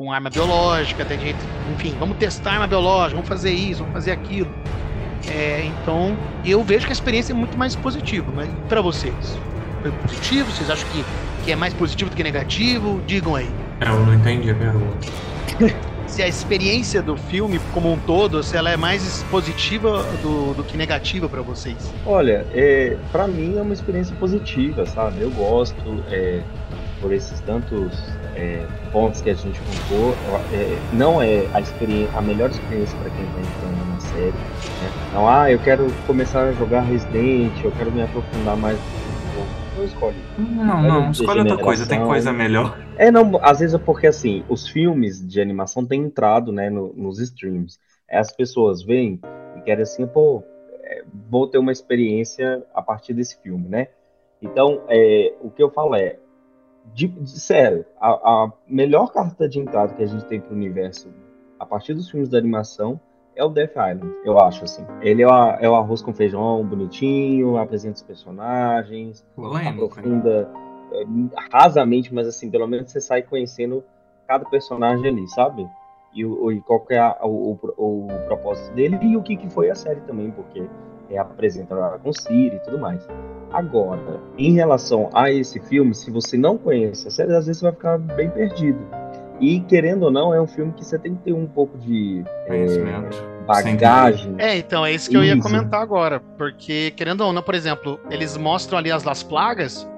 com arma biológica, tem gente, enfim, vamos testar arma biológica, vamos fazer isso, vamos fazer aquilo. É, então, eu vejo que a experiência é muito mais positiva, mas para vocês, foi positivo? Vocês acham que, que é mais positivo do que negativo? Digam aí. Eu não entendi a pergunta. *laughs* se a experiência do filme como um todo, se ela é mais positiva do, do que negativa para vocês? Olha, é, para mim é uma experiência positiva, sabe? Eu gosto, é, por esses tantos é, pontos que a gente contou, é, não é a, experiência, a melhor experiência para quem está entrando na série. Né? Não, ah, eu quero começar a jogar Resident, eu quero me aprofundar mais. Não escolhe. Não, não, escolhe outra coisa, tem coisa melhor. É, não, às vezes é porque assim, os filmes de animação têm entrado né, no, nos streams. As pessoas vêm e querem assim, pô, é, vou ter uma experiência a partir desse filme, né? Então, é, o que eu falo é, de, de sério, a, a, melhor carta de entrada que a gente tem pro universo a partir dos filmes da animação é o Death Island, eu acho, assim. Ele é o, é o arroz com feijão bonitinho, apresenta os personagens, Polêmico, aprofunda é, rasamente, mas assim, pelo menos você sai conhecendo cada personagem ali, sabe? E, o, e qual é a, o, o, o, propósito dele e o que, que foi a série também, porque é, apresenta com Siri e tudo mais. Agora, em relação a esse filme, se você não conhece a série, às vezes você vai ficar bem perdido. E, querendo ou não, é um filme que você tem que ter um pouco de é, bagagem. É, então, é isso que eu ia comentar agora. Porque, querendo ou não, por exemplo, eles mostram ali as Las Plagas,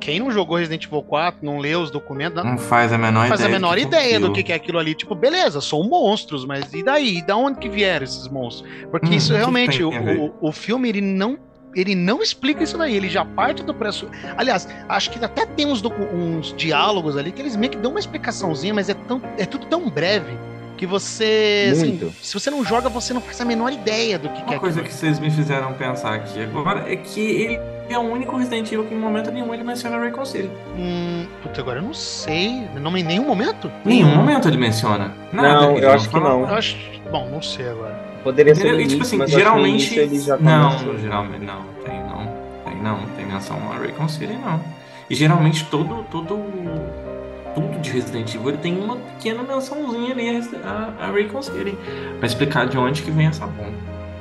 quem não jogou Resident Evil 4, não leu os documentos, não, faz a menor faz a ideia. menor do que é ideia do aquilo. que é aquilo ali. Tipo, beleza, são monstros, mas e daí? Da onde que vieram esses monstros? Porque Hum, isso realmente, o, a o, o filme, ele não. Ele não explica isso daí, ele já parte do preço. Aliás, acho que até tem uns, uns diálogos ali que eles meio que dão uma explicação,zinha mas é, tão, é tudo tão breve que você. assim, se você não joga, você não faz a menor ideia do que, que é Uma coisa aquilo. que vocês me fizeram pensar aqui agora é que ele é o único Resident Evil que em momento nenhum ele menciona Raycon City. Hum, puta, agora eu não sei. Não em nenhum momento? Em nenhum momento ele menciona. Nada, Não, ele eu acho que não. Eu acho. Bom, não sei agora. Poderia ser no Entendeu? E, início, tipo assim, geralmente. ele já não, começou. geralmente não, tem não. Tem não, tem menção a Raycon City, não. E geralmente todo, todo. Tudo de Resident Evil ele tem uma pequena mençãozinha ali a, a, Raycon City. Pra explicar de onde que vem essa bomba.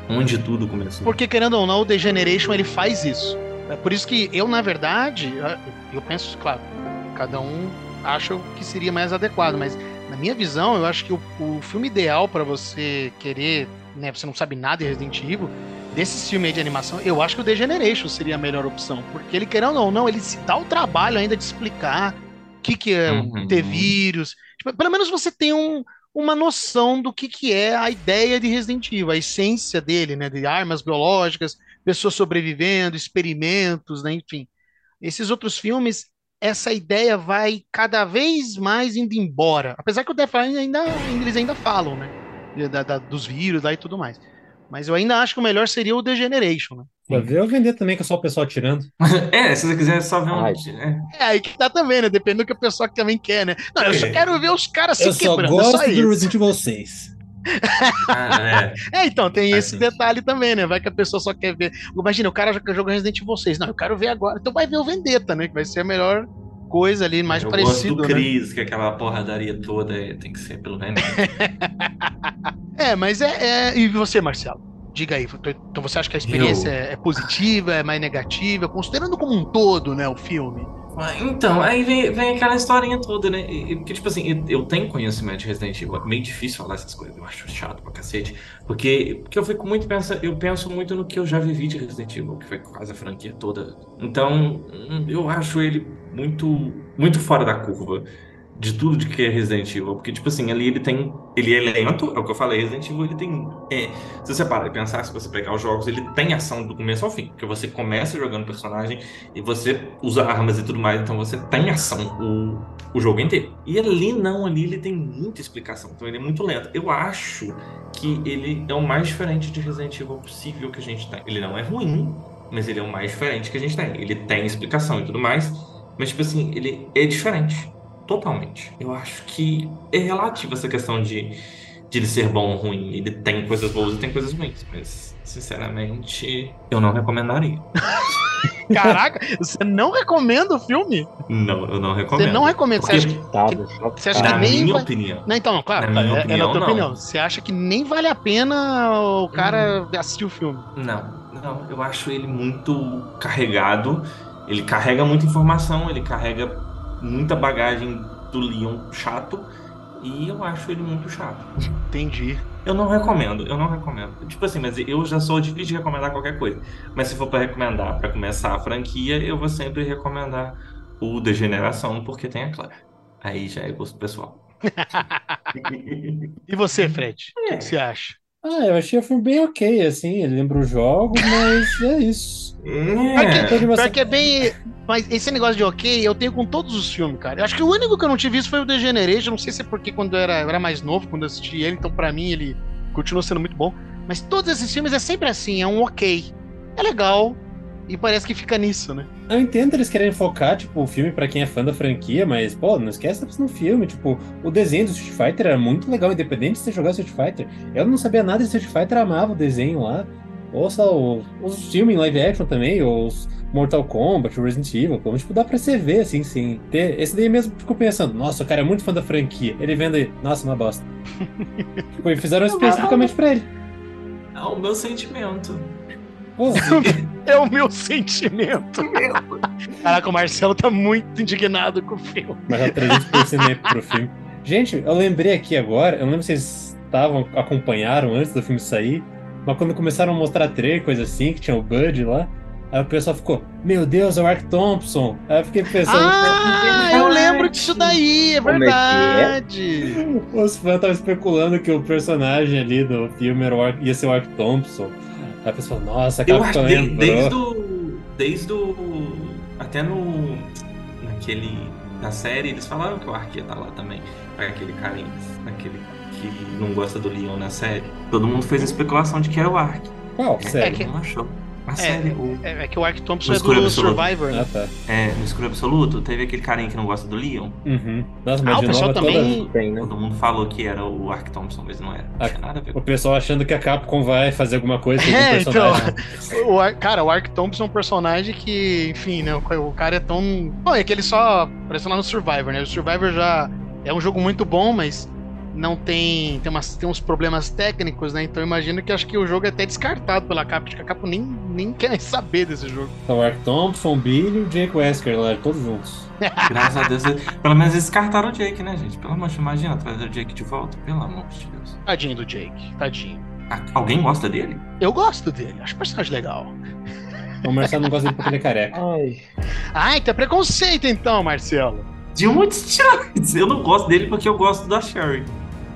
Onde tudo começou. Porque, querendo ou não, o The Generation ele faz isso. É por isso que eu, na verdade, eu penso, claro, cada um acha o que seria mais adequado, mas na minha visão, eu acho que o, o filme ideal para você querer, né, você não sabe nada de Resident Evil, desses filmes aí de animação, eu acho que o The Generation seria a melhor opção, porque ele, querendo ou não, ele se dá o trabalho ainda de explicar que, que é Uhum. ter vírus. Tipo, pelo menos você tem um, uma noção do que, que é a ideia de Resident Evil, a essência dele, né? De armas biológicas, pessoas sobrevivendo, experimentos, né? Enfim. Esses outros filmes, essa ideia vai cada vez mais indo embora. Apesar que o Death Island ainda, eles ainda falam, né? Da- da- dos vírus lá e tudo mais. Mas eu ainda acho que o melhor seria o The Generation, né? Pra ver ou vender também, que é só o pessoal tirando. É, se você quiser só ver um. Ai. é. É aí que tá também, né? Depende do que a pessoa também quer, né? Não, eu só É. quero ver os caras se Eu só quebrando, é gosto só do isso. Resident Evil 6. Ah, é. É, então, tem Faz esse sentido. detalhe também, né? Vai que a pessoa só quer ver. Imagina, o cara já jogou Resident Evil 6. Não, eu quero ver agora. Então vai ver o Vendetta, né? Que vai ser a melhor coisa ali, mais eu parecido, gosto do né? Chris, que aquela porradaria toda é- tem que ser pelo menos. *laughs* É, mas é, é- E você, Marcelo? Diga aí. Então você acha que a experiência é é positiva, é mais negativa? Considerando como um todo, né, o filme. Então, aí vem, vem aquela historinha toda, né? Porque, tipo assim, eu- eu tenho conhecimento de Resident Evil. É meio difícil falar essas coisas, eu acho chato pra cacete. Porque, porque eu fico muito pensa, eu penso muito no que eu já vivi de Resident Evil, que foi quase a franquia toda. Então, hum, eu acho ele muito, muito fora da curva de tudo de que é Resident Evil. Porque, tipo assim, ali ele tem. Ele é lento, é o que eu falei, Resident Evil ele tem. É, se você parar e pensar, se você pegar os jogos, ele tem ação do começo ao fim. Porque você começa jogando personagem e você usa armas e tudo mais, então você tem ação o, o jogo inteiro. E ali não, ali ele tem muita explicação, então ele é muito lento. Eu acho que ele é o mais diferente de Resident Evil possível que a gente tem. Ele não é ruim, mas ele é o mais diferente que a gente tem. Ele tem explicação e tudo mais, mas tipo assim, ele é diferente. Totalmente. Eu acho que é relativo essa questão de, de ele ser bom ou ruim. Ele tem coisas boas e tem coisas ruins, mas sinceramente eu não recomendaria. *laughs* Caraca, você não recomenda o filme? Não, eu não recomendo. Você não recomenda? Você Porque, acha que. Chocado, chocado. Você acha que na nem minha vai- opinião, Não, então, claro, Na minha é, é opinião, na tua não. opinião. Você acha que nem vale a pena o cara assistir o filme? não, não, eu acho ele muito carregado. Ele carrega muita informação, ele carrega muita bagagem do Leon chato. E eu acho ele muito chato. Entendi. Eu não recomendo, eu não recomendo. Tipo assim, mas eu já sou difícil de recomendar qualquer coisa. Mas se for pra recomendar pra começar a franquia, eu vou sempre recomendar o Degeneração, porque tem a Claire. Aí já é gosto pessoal. *laughs* E você, Fred? O É. que você acha? Ah, eu achei o filme bem ok, assim. Ele lembra os jogos, mas é isso. É. Toda animação- Pior que é bem. Mas esse negócio de ok, eu tenho com todos os filmes, cara. Eu acho que o único que eu não tive visto foi o The Generation. Não sei se é porque quando eu era, eu era mais novo, quando eu assisti ele, então pra mim ele continua sendo muito bom. Mas todos esses filmes é sempre assim, é um ok. É legal. E parece que fica nisso, né? Eu entendo eles querem focar, tipo, o filme pra quem é fã da franquia, mas, pô, não esquece tá no filme. Tipo, o desenho do Street Fighter era muito legal, independente de você jogar Street Fighter. Eu não sabia nada de Street Fighter, amava o desenho lá. Ou só o- os filmes em live action também, ou os Mortal Kombat, o Resident Evil, como, tipo, dá pra você ver, assim, sim. Ter, esse daí mesmo ficou pensando, nossa, o cara é muito fã da franquia. Ele vendo aí, nossa, uma bosta. *laughs* tipo, e fizeram especificamente pra ele. É o meu sentimento. *laughs* É o meu sentimento. Caraca, o Marcelo tá muito indignado com o filme. Mas já 300% aí pro filme. Gente, eu lembrei aqui agora, eu não lembro se vocês estavam, acompanharam antes do filme sair, mas quando começaram a mostrar trailer, coisa assim, que tinha o Bud lá, Aí o pessoal ficou, meu Deus, é o Ark Thompson. Aí eu fiquei pensando, Ah, eu lembro disso daí, é Como é que é? verdade. os fãs estavam especulando que o personagem ali do filme era o Ark- ia ser o Ark Thompson. A pessoa nossa, Eu acho que de- lembrou. desde o. Desde o. Até no. Naquele. Da série, eles falaram que o Ark ia estar lá também. Aquele carinha. Aquele que não gosta do Leon na série. Todo mundo fez a especulação de que era o Ark. Qual? Sério? que- Todo mundo achou. A série, o, É, é que o Ark Thompson No é do absoluto. Survivor, né? Ah, tá. é, no escuro absoluto, teve aquele carinha que não gosta do Leon. Uhum. Nossa, Ah, mas o de pessoal novo é também- toda... Tem, né? Todo mundo falou que era o Ark Thompson, mas não era. Não Ah, tinha nada a ver O pessoal achando que a Capcom vai fazer alguma coisa com *laughs* É, o personagem. O Ar- cara, o Ark Thompson é um personagem que, enfim, né? O, o cara é tão. Bom, é que ele só apareceu lá no Survivor, né? O Survivor já é um jogo muito bom, mas não tem. Tem, umas, tem uns problemas técnicos, né? Então eu imagino que acho que o jogo é até descartado pela Capcom. Que a Capcom nem, nem quer *laughs* saber desse jogo. Então, o Ark Thompson, o Billy e o Jake Wesker lá, todos juntos. *laughs* Graças a Deus. Pelo menos eles descartaram o Jake, né, gente? Pelo amor de Deus, imagina trazer o Jake de volta. Pelo amor de Deus. Tadinho do Jake, tadinho. Ah, Alguém gosta dele? Eu gosto dele, acho o personagem legal. O Marcelo não gosta dele porque ele é careca. *laughs* Ai, Ah, então é preconceito então, Marcelo. De muitos. Eu não gosto dele porque eu gosto da Sherry.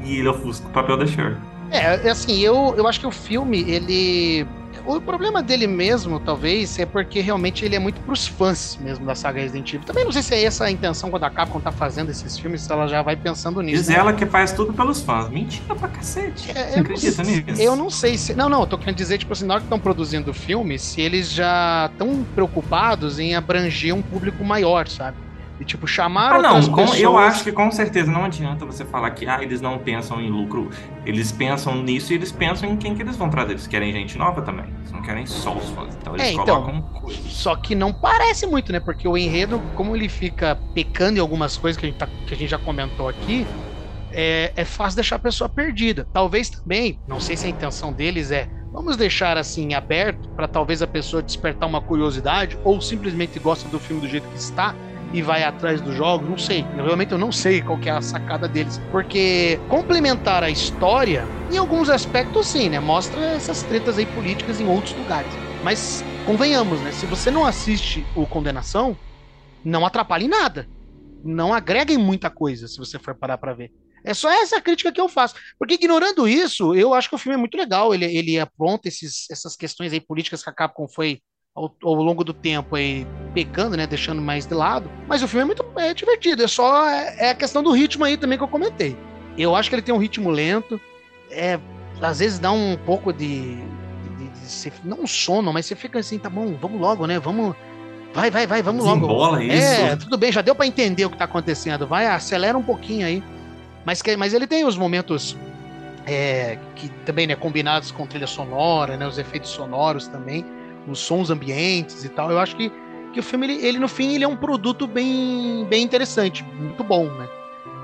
E ele ofusca o papel da Sherry. É, é assim, eu, eu acho que o filme, ele. O problema dele mesmo, talvez, é porque realmente ele é muito pros fãs mesmo da saga Resident Evil. Também não sei se é essa a intenção quando a Capcom tá fazendo esses filmes, se ela já vai pensando nisso. Diz né? ela que faz tudo pelos fãs. Mentira pra cacete. É, Você eu, não, acredita sei- nisso? eu não sei se. Não, não, eu tô querendo dizer, tipo assim, na hora que estão produzindo o filme, se eles já estão preocupados em abranger um público maior, sabe? E tipo, chamar Ah, outras não, com- pessoas. eu acho que com certeza não adianta você falar que ah, eles não pensam em lucro. Eles pensam nisso e eles pensam em quem que eles vão trazer. Eles querem gente nova também. Eles não querem só os fãs. Então eles É, então. colocam coisas. Só que não parece muito, né? Porque o enredo, como ele fica pecando em algumas coisas que a gente, tá- que a gente já comentou aqui, é, é fácil deixar a pessoa perdida. Talvez também, não sei se a intenção deles é vamos deixar assim aberto para talvez a pessoa despertar uma curiosidade ou simplesmente gosta do filme do jeito que está e vai atrás do jogo, não sei. Realmente eu não sei qual que é a sacada deles, porque complementar a história em alguns aspectos sim, né? Mostra essas tretas aí políticas em outros lugares. Mas convenhamos, né? Se você não assiste o Condenação, não atrapalha em nada. Não agrega em muita coisa, se você for parar pra ver. É só essa crítica que eu faço. Porque ignorando isso, eu acho que o filme é muito legal. Ele, ele apronta esses, essas questões aí políticas que a Capcom foi ao, ao longo do tempo aí pegando, né? Deixando mais de lado. Mas o filme é muito é divertido. É só é, é a questão do ritmo aí também que eu comentei. Eu acho que ele tem um ritmo lento. É, às vezes dá um pouco de, de- de- você- não sono, mas você fica assim, tá bom, vamos logo, né? Vamos. Vai, vai, vai, vamos logo. Desembola isso. É, tudo bem, já deu pra entender o que tá acontecendo. Vai, acelera um pouquinho aí. Mas, que- mas ele tem os momentos é, que também, né, combinados com trilha sonora, né? Os efeitos sonoros também, os sons ambientes e tal. Eu acho que, que o filme, ele, ele, no fim, ele é um produto bem, bem interessante, muito bom, né?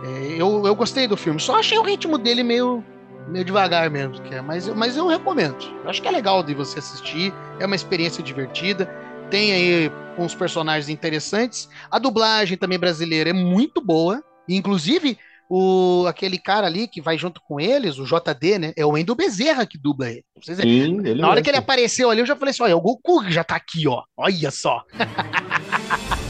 É, eu, eu gostei do filme, só achei o ritmo dele meio, meio devagar mesmo, que é, mas, mas eu recomendo. Eu acho que é legal de você assistir, é uma experiência divertida. Tem aí uns personagens interessantes. A dublagem também brasileira é muito boa. Inclusive, o, aquele cara ali que vai junto com eles, o JD, né? É o Wendel Bezerra que dubla ele. Vocês sim, ele Na hora que ele apareceu ali, eu já falei assim: olha, o Goku que já tá aqui, ó. Olha só. *laughs*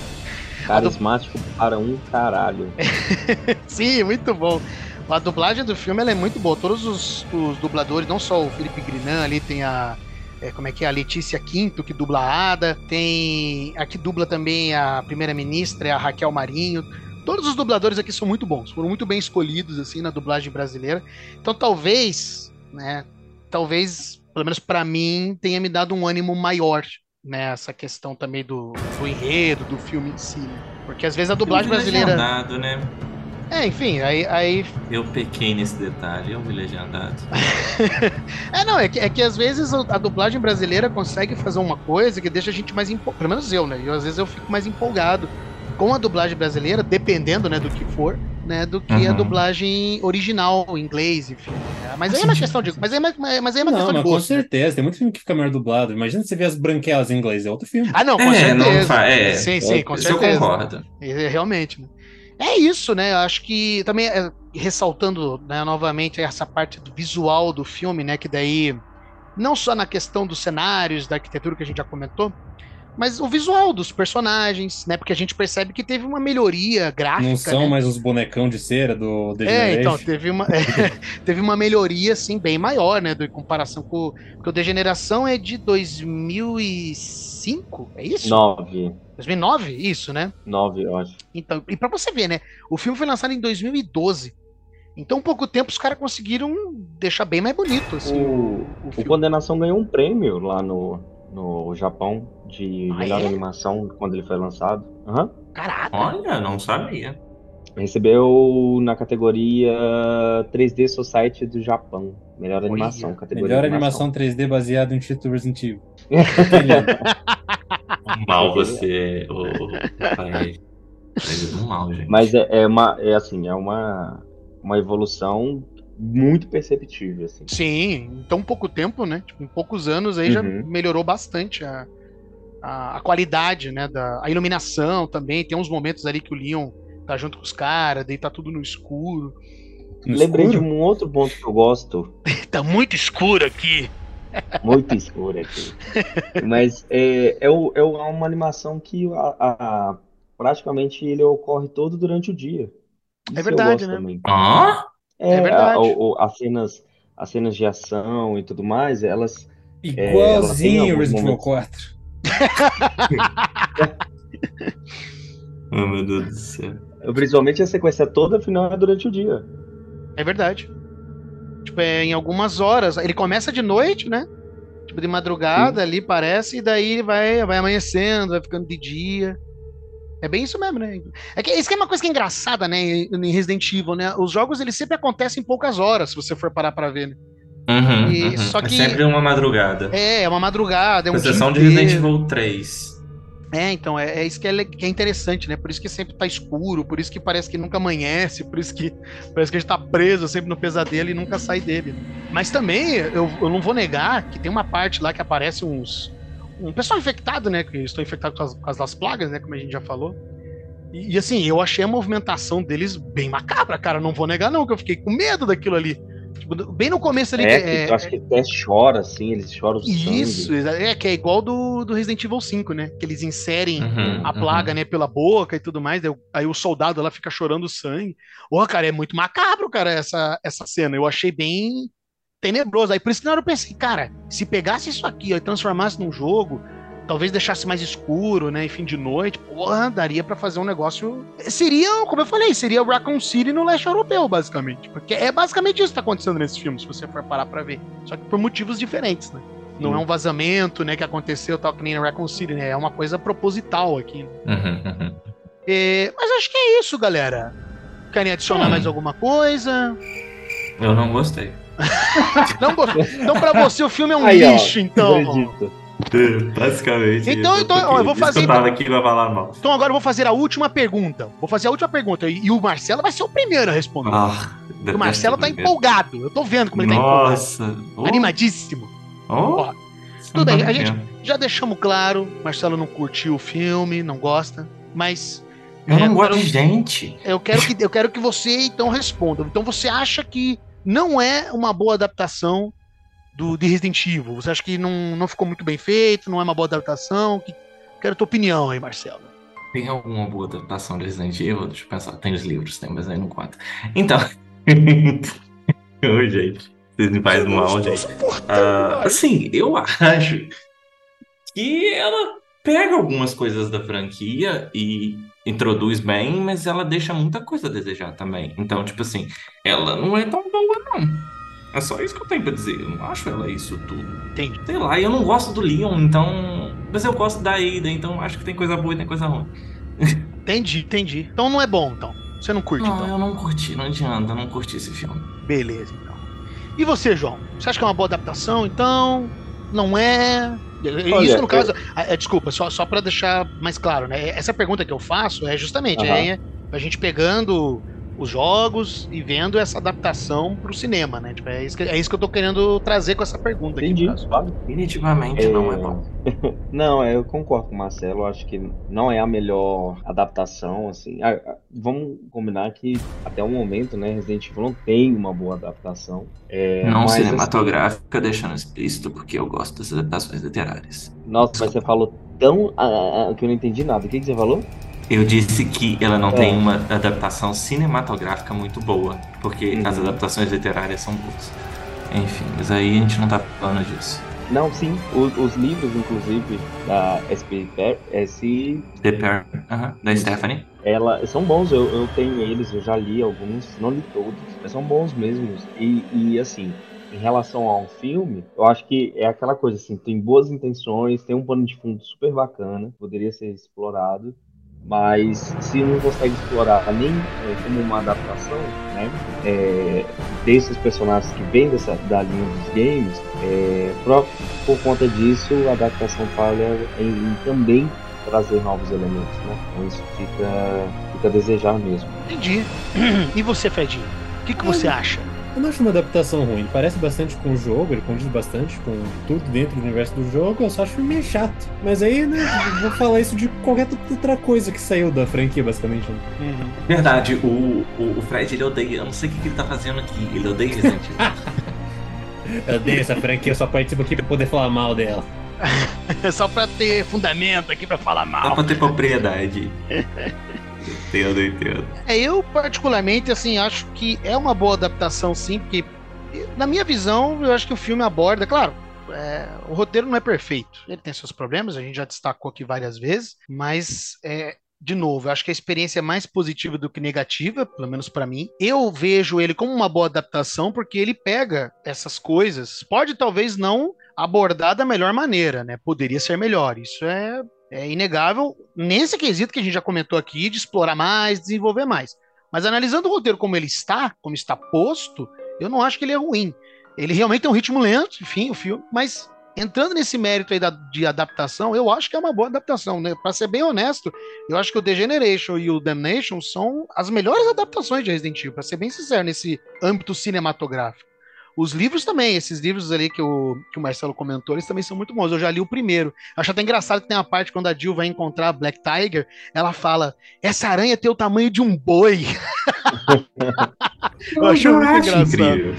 Carismático para um caralho. *laughs* Sim, muito bom. A dublagem do filme é muito boa. Todos os, os dubladores, não só o Felipe Grinan, ali tem a. é, como é que é? A Letícia Quinto, que dubla a Ada. Tem. A que dubla também a primeira-ministra, é a Raquel Marinho. Todos os dubladores aqui são muito bons. Foram muito bem escolhidos, assim, na dublagem brasileira. Então talvez, né? Talvez, pelo menos pra mim, tenha me dado um ânimo maior. Né, essa questão também do, do enredo, do filme em si. né? Porque às vezes a dublagem brasileira. legendado, né? É, enfim, aí, aí Eu pequei nesse detalhe, eu vi legendado. *laughs* É, não, é que, é que às vezes a dublagem brasileira consegue fazer uma coisa que deixa a gente mais empolgado. Pelo menos eu, né? Eu, às vezes eu fico mais empolgado com a dublagem brasileira, dependendo, né, do que for, né, do que a Uhum. dublagem original, em inglês, enfim. né? Mas aí é uma questão de. Mas aí é, uma- mas aí é uma Não, questão mas de com gosto. né? certeza. Tem muito filme que fica melhor dublado. Imagina você ver as branquelas em inglês. É outro filme. Ah, não, com É, não certeza. fa- é. sim, sim, com Isso eu certeza. concordo. É, realmente, né? É isso, né? Eu acho que também é, ressaltando né, novamente essa parte do visual do filme, né? Que daí Não só na questão dos cenários, da arquitetura que a gente já comentou, mas o visual dos personagens, né? Porque a gente percebe que teve uma melhoria gráfica. Não são né? mais os bonecão de cera do The É, então, teve uma, é, *laughs* teve uma melhoria, assim, bem maior, né? do- Em comparação com. Porque o Degeneração é de 2005, é isso? Nove. 2009? Isso, né? Nove, eu acho. Então, e pra você ver, né? O filme foi lançado em 2012. Então, em pouco tempo, os caras conseguiram deixar bem mais bonito, assim. O, o filme. Condenação ganhou um prêmio lá no, no Japão de Ah, melhor é? animação quando ele foi lançado. Aham. Caraca! Olha, não sabia. Recebeu na categoria 3D Society do Japão. Melhor Olha. animação, categoria Melhor de animação 3D baseada em título Resident Evil. *laughs* Mal você, o, o do mal, gente. Mas é, é uma, é assim, é uma, uma evolução muito perceptível, assim. Sim, em tão pouco tempo, né? Tipo, em poucos anos aí já Uhum. melhorou bastante a, a, a qualidade, né? Da, a iluminação também. Tem uns momentos ali que o Leon tá junto com os caras, daí tá tudo no escuro. No Lembrei escuro? de um outro ponto que eu gosto, *laughs* Tá muito escuro aqui. muito escuro aqui. *laughs* Mas é, é, o- é uma animação que a, a- praticamente ele ocorre todo durante o dia. Isso eu verdade, gosto né? também. Hã? É a- verdade. o- as cenas, as cenas de ação e tudo mais, elas ela tem Igualzinho alguns Resident Evil momentos- 4. *laughs* Oh, meu Deus do céu. Principalmente a sequência toda final é durante o dia. É verdade. Tipo, é em algumas horas. Ele começa de noite, né? Tipo, de madrugada ali, parece, e daí vai, vai amanhecendo, vai ficando de dia. É bem isso mesmo, né? É que isso que é uma coisa que é engraçada, né? Em Resident Evil, né? Os jogos, eles sempre acontecem em poucas horas, se você for parar pra ver, né? Uhum, E uhum. só É que- sempre uma madrugada. É, é uma madrugada, é um exceção de Resident. Evil 3. É, então, é, é isso que é, que é interessante, né? Por isso que sempre tá escuro, por isso que parece que nunca amanhece, por isso que *laughs* parece que a gente tá preso sempre no pesadelo e nunca sai dele. Mas também, eu, eu não vou negar que tem uma parte lá que aparece uns. Um pessoal infectado, né? Que estão infectados com as, com as das plagas, né? Como a gente já falou. E, e, assim, eu achei a movimentação deles bem macabra, cara. Não vou negar, não, que eu fiquei com medo daquilo ali. Tipo, bem no começo ali. É, que- que eu acho que até chora, assim, eles choram sangue. Isso, é que é igual do, do Resident Evil 5, né? Que eles inserem Uhum, a plaga, né, pela boca e tudo mais. Aí, o- aí o soldado lá fica chorando sangue. Ô, cara, é muito macabro, cara, essa, essa cena. Eu achei bem tenebroso. Aí por isso que na hora eu pensei, cara, se pegasse isso aqui ó, e transformasse num jogo, talvez deixasse mais escuro, né, e fim de noite, porra, daria pra fazer um negócio. Seria, como eu falei, seria o Raccoon City no leste europeu, basicamente. Porque é basicamente isso que tá acontecendo nesse filme, se você for parar pra ver. Só que por motivos diferentes, né? Não Sim. é um vazamento, né, que aconteceu tal que nem no Raccoon City, né? É uma coisa proposital aqui. Uhum, uhum. É, mas acho que é isso, galera. Querem adicionar Hum. mais alguma coisa? Eu não gostei. *laughs* Não, então, pra você, o filme é um Aí, ó, lixo, então. acredito. *laughs* Basicamente. Então- então, ó, eu vou fazer- Eu tava aqui pra falar mal. Então agora eu vou fazer a última pergunta. Vou fazer a última pergunta. E, e o Marcelo vai ser o primeiro a responder. Ah, o Marcelo tá empolgado. Eu tô vendo como ele tá empolgado. Nossa. Oh, Animadíssimo. oh. Ó, tudo tá a gente-. Já deixamos claro, Marcelo não curtiu o filme, não gosta, mas Eu É, não gosto de gente. eu quero que eu quero que você então responda. Então você acha que não é uma boa adaptação do de Resident Evil? Você acha que não, não ficou muito bem feito, não é uma boa adaptação? Que- Quero a tua opinião aí, Marcelo. Tem alguma boa adaptação de Resident Evil? Deixa eu pensar. Tem os livros, tem, mas aí não conta. Então. *laughs* Ô, gente. Vocês me fazem mal, gente. Ah, assim, eu acho que ela pega algumas coisas da franquia e introduz bem, mas ela deixa muita coisa a desejar também. Então, tipo assim, ela não é tão boa, não. É só isso que eu tenho pra dizer. Eu não acho ela isso tudo. Entendi. Sei lá, eu não gosto do Leon, então. Mas eu gosto da Ada, então acho que tem coisa boa e tem coisa ruim. Entendi, entendi. Então não é bom, então. Você não curte, Não, então. eu não curti, não adianta, eu não curti esse filme. Beleza, então. E você, João? Você acha que é uma boa adaptação, então? Não é? Olha, Isso no eu- caso. ah, é, desculpa, só, só para deixar mais claro, né? Essa pergunta que eu faço é justamente Aham. é, a gente pegando os jogos e vendo essa adaptação pro cinema, né? Tipo, é, isso que, é isso que eu tô querendo trazer com essa pergunta aqui. Entendi, claro. Definitivamente É, não é bom. *laughs* Não, é, eu concordo com o Marcelo. Acho que não é a melhor adaptação, assim. Ah, ah, vamos combinar que até o momento, né, Resident Evil não tem uma boa adaptação. É, Não mas, assim, cinematográfica, deixando explícito, porque eu gosto das adaptações literárias. nossa, mas você falou tão ah, ah, que eu não entendi nada. O que, que você falou? Eu disse que ela não É. tem uma adaptação cinematográfica muito boa, porque Uhum. as adaptações literárias são boas. Enfim, mas aí a gente não tá falando disso. Não, sim. Os, os livros, inclusive, da SP, SP The Pair, da Stephanie. Ela, são bons, eu, eu tenho eles, eu já li alguns, não li todos, mas são bons mesmos. E, e assim, em relação ao filme, eu acho que é aquela coisa assim, tem boas intenções, tem um pano de fundo super bacana, poderia ser explorado, mas se não consegue explorar nem é, como uma adaptação, né, é, desses personagens que vêm dessa, da linha dos games, é, por, por conta disso a adaptação falha em, em também trazer novos elementos, né? Então isso fica, fica a desejar mesmo. Entendi. *clears throat* E você, Fredinho? O que, que você acha? Eu não acho uma adaptação ruim. Ele parece bastante com o jogo, ele condiz bastante com tudo dentro do universo do jogo. Eu só acho meio chato. Mas aí, né, vou falar isso de qualquer outra coisa que saiu da franquia, basicamente. né? Verdade, o, o, o Fred ele odeia. Eu não sei o que, que ele tá fazendo aqui. Ele odeia Resident Evil. *laughs* Eu odeio essa franquia, eu só participo aqui pra poder falar mal dela. É *laughs* só pra ter fundamento aqui pra falar Só mal. pra ter propriedade. *laughs* entendo, entendo. É, eu particularmente, assim, acho que é uma boa adaptação, sim, porque na minha visão, eu acho que o filme aborda, claro, é, o roteiro não é perfeito, ele tem seus problemas, a gente já destacou aqui várias vezes, mas é, de novo, eu acho que a experiência é mais positiva do que negativa, pelo menos pra mim. Eu vejo ele como uma boa adaptação porque ele pega essas coisas, pode talvez não abordar da melhor maneira, né? Poderia ser melhor. Isso é, é inegável nesse quesito que a gente já comentou aqui de explorar mais, desenvolver mais. Mas analisando o roteiro como ele está, como está posto, eu não acho que ele é ruim. Ele realmente tem um ritmo lento, enfim, o filme, mas entrando nesse mérito aí da, de adaptação, eu acho que é uma boa adaptação, né? Para ser bem honesto, eu acho que o The Generation e o Damnation são as melhores adaptações de Resident Evil, para ser bem sincero, nesse âmbito cinematográfico. Os livros também, esses livros ali que o, que o Marcelo comentou, eles também são muito bons. Eu já li o primeiro. Acho até engraçado que tem uma parte quando a Jill vai encontrar a Black Tiger, ela fala: Essa aranha tem o tamanho de um boi. *laughs* eu acho muito engraçado. incrível.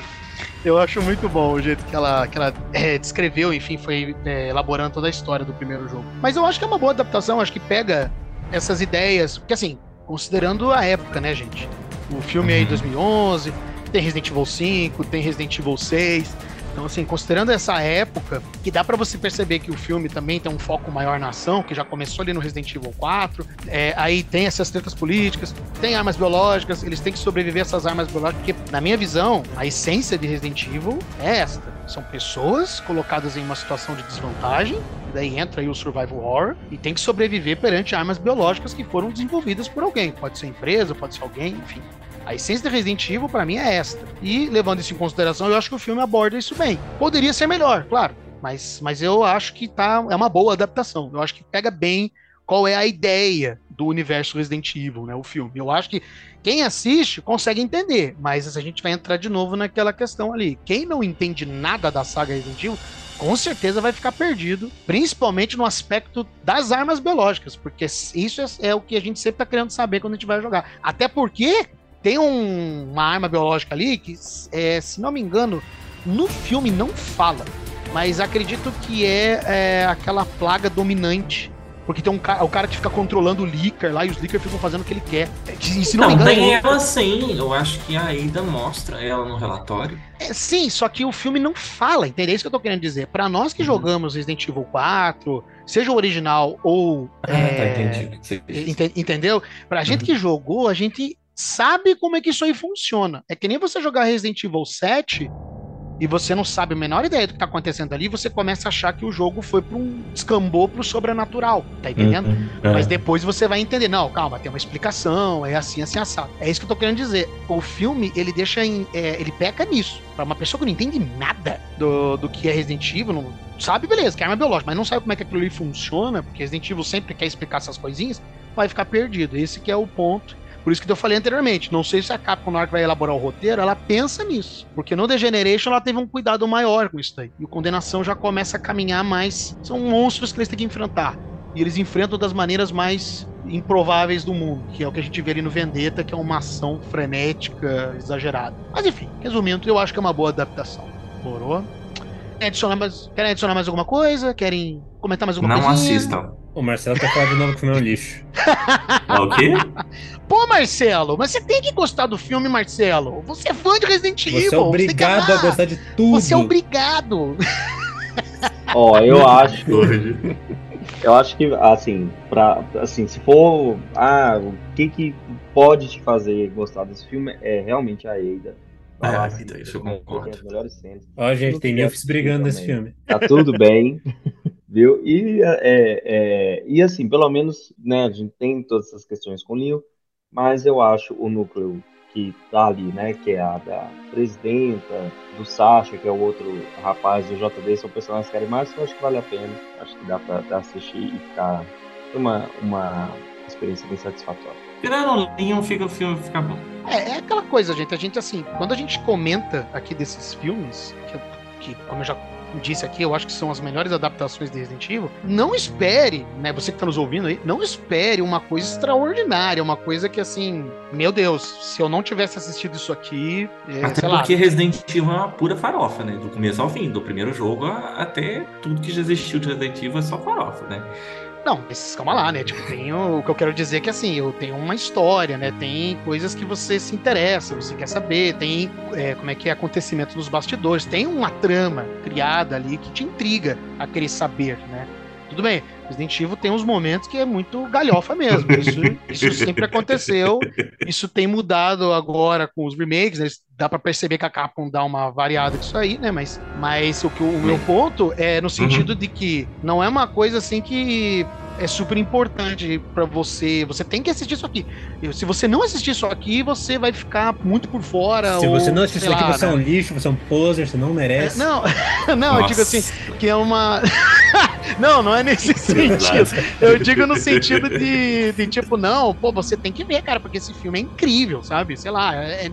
Eu acho muito bom o jeito que ela, que ela é, descreveu, enfim, foi é, elaborando toda a história do primeiro jogo. Mas eu acho que é uma boa adaptação, acho que pega essas ideias, porque assim, considerando a época, né, gente? O filme aí Uhum. 2011, tem Resident Evil 5, tem Resident Evil 6. Então, assim, considerando essa época, que dá pra você perceber que o filme também tem um foco maior na ação, que já começou ali no Resident Evil 4. É, aí tem essas tretas políticas, tem armas biológicas, eles têm que sobreviver a essas armas biológicas, porque, na minha visão, a essência de Resident Evil é esta. São pessoas colocadas em uma situação de desvantagem, daí entra aí o survival horror, e tem que sobreviver perante armas biológicas que foram desenvolvidas por alguém. Pode ser empresa, pode ser alguém, enfim. A essência de Resident Evil, pra mim, é esta. E, levando isso em consideração, eu acho que o filme aborda isso bem. Poderia ser melhor, claro. Mas, mas eu acho que tá, é uma boa adaptação. Eu acho que pega bem qual é a ideia do universo Resident Evil, né? O filme. Eu acho que quem assiste consegue entender, mas a gente vai entrar de novo naquela questão ali. Quem não entende nada da saga Resident Evil, com certeza vai ficar perdido, principalmente no aspecto das armas biológicas, porque isso é, é o que a gente sempre tá querendo saber quando a gente vai jogar. Até porque tem um- uma arma biológica ali que, é, se não me engano, no filme não fala, mas acredito que é, é, aquela plaga dominante. Porque tem um cara, o cara que fica controlando o Licker lá e os Licker ficam fazendo o que ele quer. E, se não, Não, me engano, tem é- ela sim. Eu acho que a Ada mostra ela no relatório. É, sim, só que o filme não fala, entendeu? É isso que eu tô querendo dizer. Pra nós que Uhum. jogamos Resident Evil 4, seja o original ou. Ah, é, tá, entendi ente- entendeu? Pra gente Uhum. que jogou, a gente sabe como é que isso aí funciona. É que nem você jogar Resident Evil 7 e você não sabe a menor ideia do que tá acontecendo ali, você começa a achar que o jogo foi pra um. descambou pro sobrenatural, tá entendendo? Uhum. É. Mas depois você vai entender, não, calma, tem uma explicação, é assim, assim, assado. É isso que eu tô querendo dizer. O filme, ele deixa em. é, ele peca nisso. Pra uma pessoa que não entende nada do, do que é Resident Evil, não sabe, beleza, que é arma biológica, mas não sabe como é que aquilo ali funciona, porque Resident Evil sempre quer explicar essas coisinhas, vai ficar perdido. Esse que é o ponto. Por isso que eu falei anteriormente, não sei se a Capcom na hora que vai elaborar o roteiro, ela pensa nisso. Porque no The Generation ela teve um cuidado maior com isso daí. E o Condenação já começa a caminhar mais. São monstros que eles têm que enfrentar. E eles enfrentam das maneiras mais improváveis do mundo, que é o que a gente vê ali no Vendetta, que é uma ação frenética, exagerada. Mas enfim, resumindo, eu acho que é uma boa adaptação. Morou? Querem adicionar mais, querem adicionar mais alguma coisa? Querem comentar mais alguma Não coisinha? assistam. O Marcelo tá falando de novo que o filme é um lixo. Ah, O quê? Pô, Marcelo, mas você tem que gostar do filme, Marcelo. Você é fã de Resident Evil. Você é obrigado amar. a gostar de tudo. Você é obrigado. Ó, eu *laughs* acho. Eu acho que, assim, pra, assim, se for. Ah, o que que pode te fazer gostar desse filme é realmente a Eida. É, Falar que isso eu tem concordo. Ó, gente, tem Nilfs brigando nesse filme. Tá tudo bem, *laughs* viu? E, é, é, e assim, pelo menos, né, a gente tem todas essas questões com o Leon, mas eu acho o núcleo que tá ali, né, que é a da presidenta, do Sasha, que é o outro rapaz do JD, são personagens carismáticos, eu acho que vale a pena. Acho que dá pra, pra assistir e ficar uma, uma experiência bem satisfatória. Tirando o Leon, fica, o filme fica bom. É, é aquela coisa, gente. A gente, assim, quando a gente comenta aqui desses filmes, que, que, como eu já disse aqui, eu acho que são as melhores adaptações de Resident Evil, não espere, né, você que tá nos ouvindo aí, não espere uma coisa extraordinária, uma coisa que, assim, meu Deus, se eu não tivesse assistido isso aqui, é, Até sei lá, porque Resident Evil é uma pura farofa, né? Do começo ao fim, do primeiro jogo até tudo que já existiu de Resident Evil é só farofa, né? Não, mas calma lá, né? Tipo, tem o, o que eu quero dizer é que assim, eu tenho uma história, né? Tem coisas que você se interessa, você quer saber, tem é, como é que é acontecimento nos bastidores, tem uma trama criada ali que te intriga a querer saber, né? Tudo bem, Resident Evil tem uns momentos que é muito galhofa mesmo. Isso, isso sempre aconteceu. Isso tem mudado agora com os remakes, né? Dá pra perceber que a Capcom dá uma variada disso aí, né? Mas, mas o, que, o meu ponto é no sentido de que não é uma coisa assim que é super importante pra você. Você tem que assistir isso aqui. Se você não assistir isso aqui, você vai ficar muito por fora. Se ou, você não assistir isso aqui, lá, você é um né? lixo, você é um poser, você não É, merece. Não, *laughs* não, eu digo assim, que é uma. *laughs* não, não é nesse *laughs* sentido. Eu digo no sentido de, de tipo, não, pô, você tem que ver, cara, porque esse filme é incrível, sabe? Sei lá, é-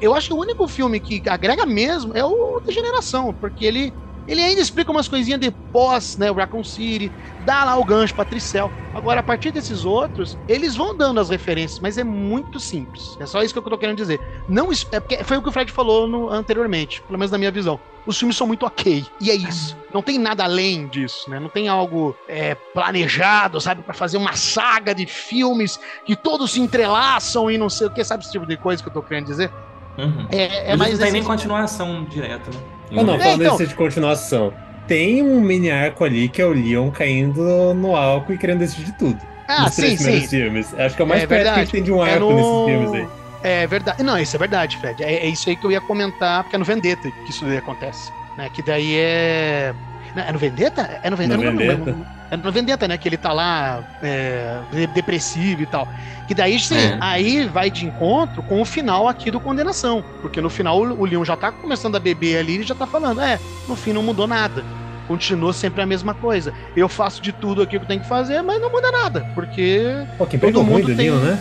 eu acho que o único filme que agrega mesmo é o Degeneração, porque ele, ele ainda explica umas coisinhas de pós, né, o Raccoon City, dá lá o gancho pra Tricel. Agora, a partir desses outros, eles vão dando as referências, mas é muito simples. É só isso que eu tô querendo dizer. Não, é porque foi o que o Fred falou no- anteriormente, pelo menos na minha visão. Os filmes são muito ok. E é isso. Não tem nada além disso, né? Não tem algo é, planejado, sabe? Pra fazer uma saga de filmes que todos se entrelaçam e não sei o que, sabe? Esse tipo de coisa que eu tô querendo dizer. Uhum. É, é mais não tem nem continuação direta, né? Ah, não, É, falando então. desse de continuação. Tem um mini arco ali que é o Leon caindo no álcool e querendo decidir de tudo. Ah, nos sim, três sim. primeiros filmes. Acho que é o mais É perto que a verdade. gente tem de um É arco no- nesses filmes aí. É verdade. Não, isso é verdade, Fred. É, é isso aí que eu ia comentar, porque é no Vendetta que isso daí acontece. Né? Que daí é. Não, É no Vendetta? É no Vendetta. No eu não. Vendetta. É no Vendetta, né? Que ele tá lá é, de- depressivo e tal. Que daí sim, É. aí vai de encontro com o final aqui do Condenação. Porque no final o Leon já tá começando a beber ali e já tá falando, é, no fim não mudou nada. Continua sempre a mesma coisa. Eu faço de tudo aqui que eu tenho que fazer, mas não muda nada. Porque Pô, que Todo emprego ruim mundo do tem- Leon, né?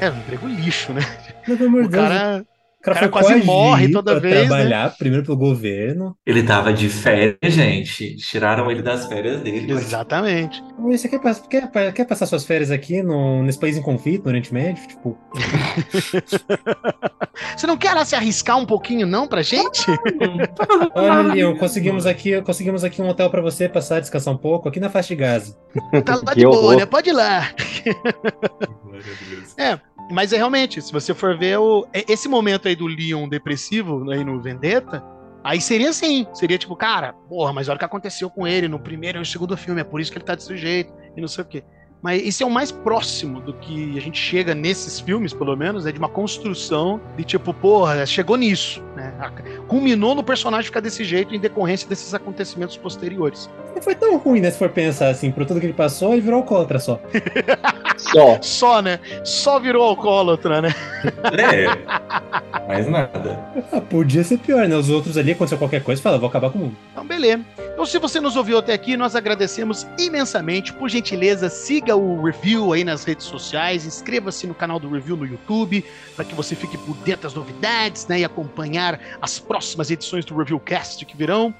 é um emprego lixo, né? Não, pelo amor O de Deus. Cara. o cara quase morre toda pra vez, né? trabalhar primeiro pelo governo. Ele tava de férias, gente. Tiraram ele das férias dele. Exatamente. Você quer, quer, quer passar suas férias aqui no, nesse país em conflito, no Oriente Médio? Tipo, *laughs* Você não quer lá se arriscar um pouquinho, não, pra gente? *laughs* olha, Leon, conseguimos aqui, conseguimos aqui um hotel pra você passar, descansar um pouco, aqui na faixa de Gaza. Tá lá de boa, né? Pode ir lá. Mas é realmente, se você for ver o, é- esse momento aí do Leon depressivo aí no Vendetta, aí seria assim. Seria tipo, cara, porra, mas olha o que aconteceu com ele no primeiro e no segundo filme, é por isso que ele tá desse jeito e não sei o quê. Mas isso é o mais próximo do que a gente chega nesses filmes, pelo menos, é de uma construção de tipo, porra, chegou nisso, né? Culminou no personagem ficar desse jeito em decorrência desses acontecimentos posteriores. Não foi tão ruim, né? Se for pensar assim, por tudo que ele passou, ele virou alcoólatra só. *laughs* Só. Só, né? Só virou alcoólatra, né? É. Mais nada. Ah, podia ser pior, né? Os outros ali, aconteceu qualquer coisa, fala, vou acabar com o mundo. Então, beleza. Então, se você nos ouviu até aqui, nós agradecemos imensamente. Por gentileza, siga o review aí nas redes sociais, inscreva-se no canal do review no YouTube, para que você fique por dentro das novidades, né? E acompanhar as próximas edições do Reviewcast que virão.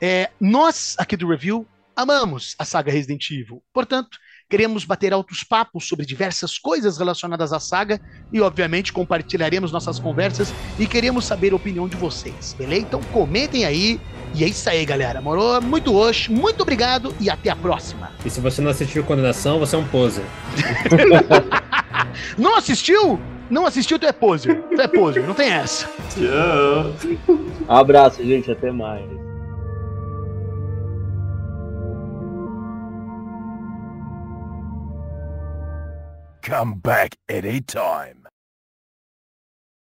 É, nós, aqui do Review, amamos a saga Resident Evil. Portanto, queremos bater altos papos sobre diversas coisas relacionadas à saga e, obviamente, compartilharemos nossas conversas e queremos saber a opinião de vocês, beleza? Então comentem aí. E é isso aí, galera. Morou muito hoje, muito obrigado e até a próxima. E se você não assistiu Condenação, você é um poser. *laughs* Não assistiu? Não assistiu, tu é poser. Tu é poser, não tem essa. Tchau. Abraço, gente. Até mais. Come back anytime.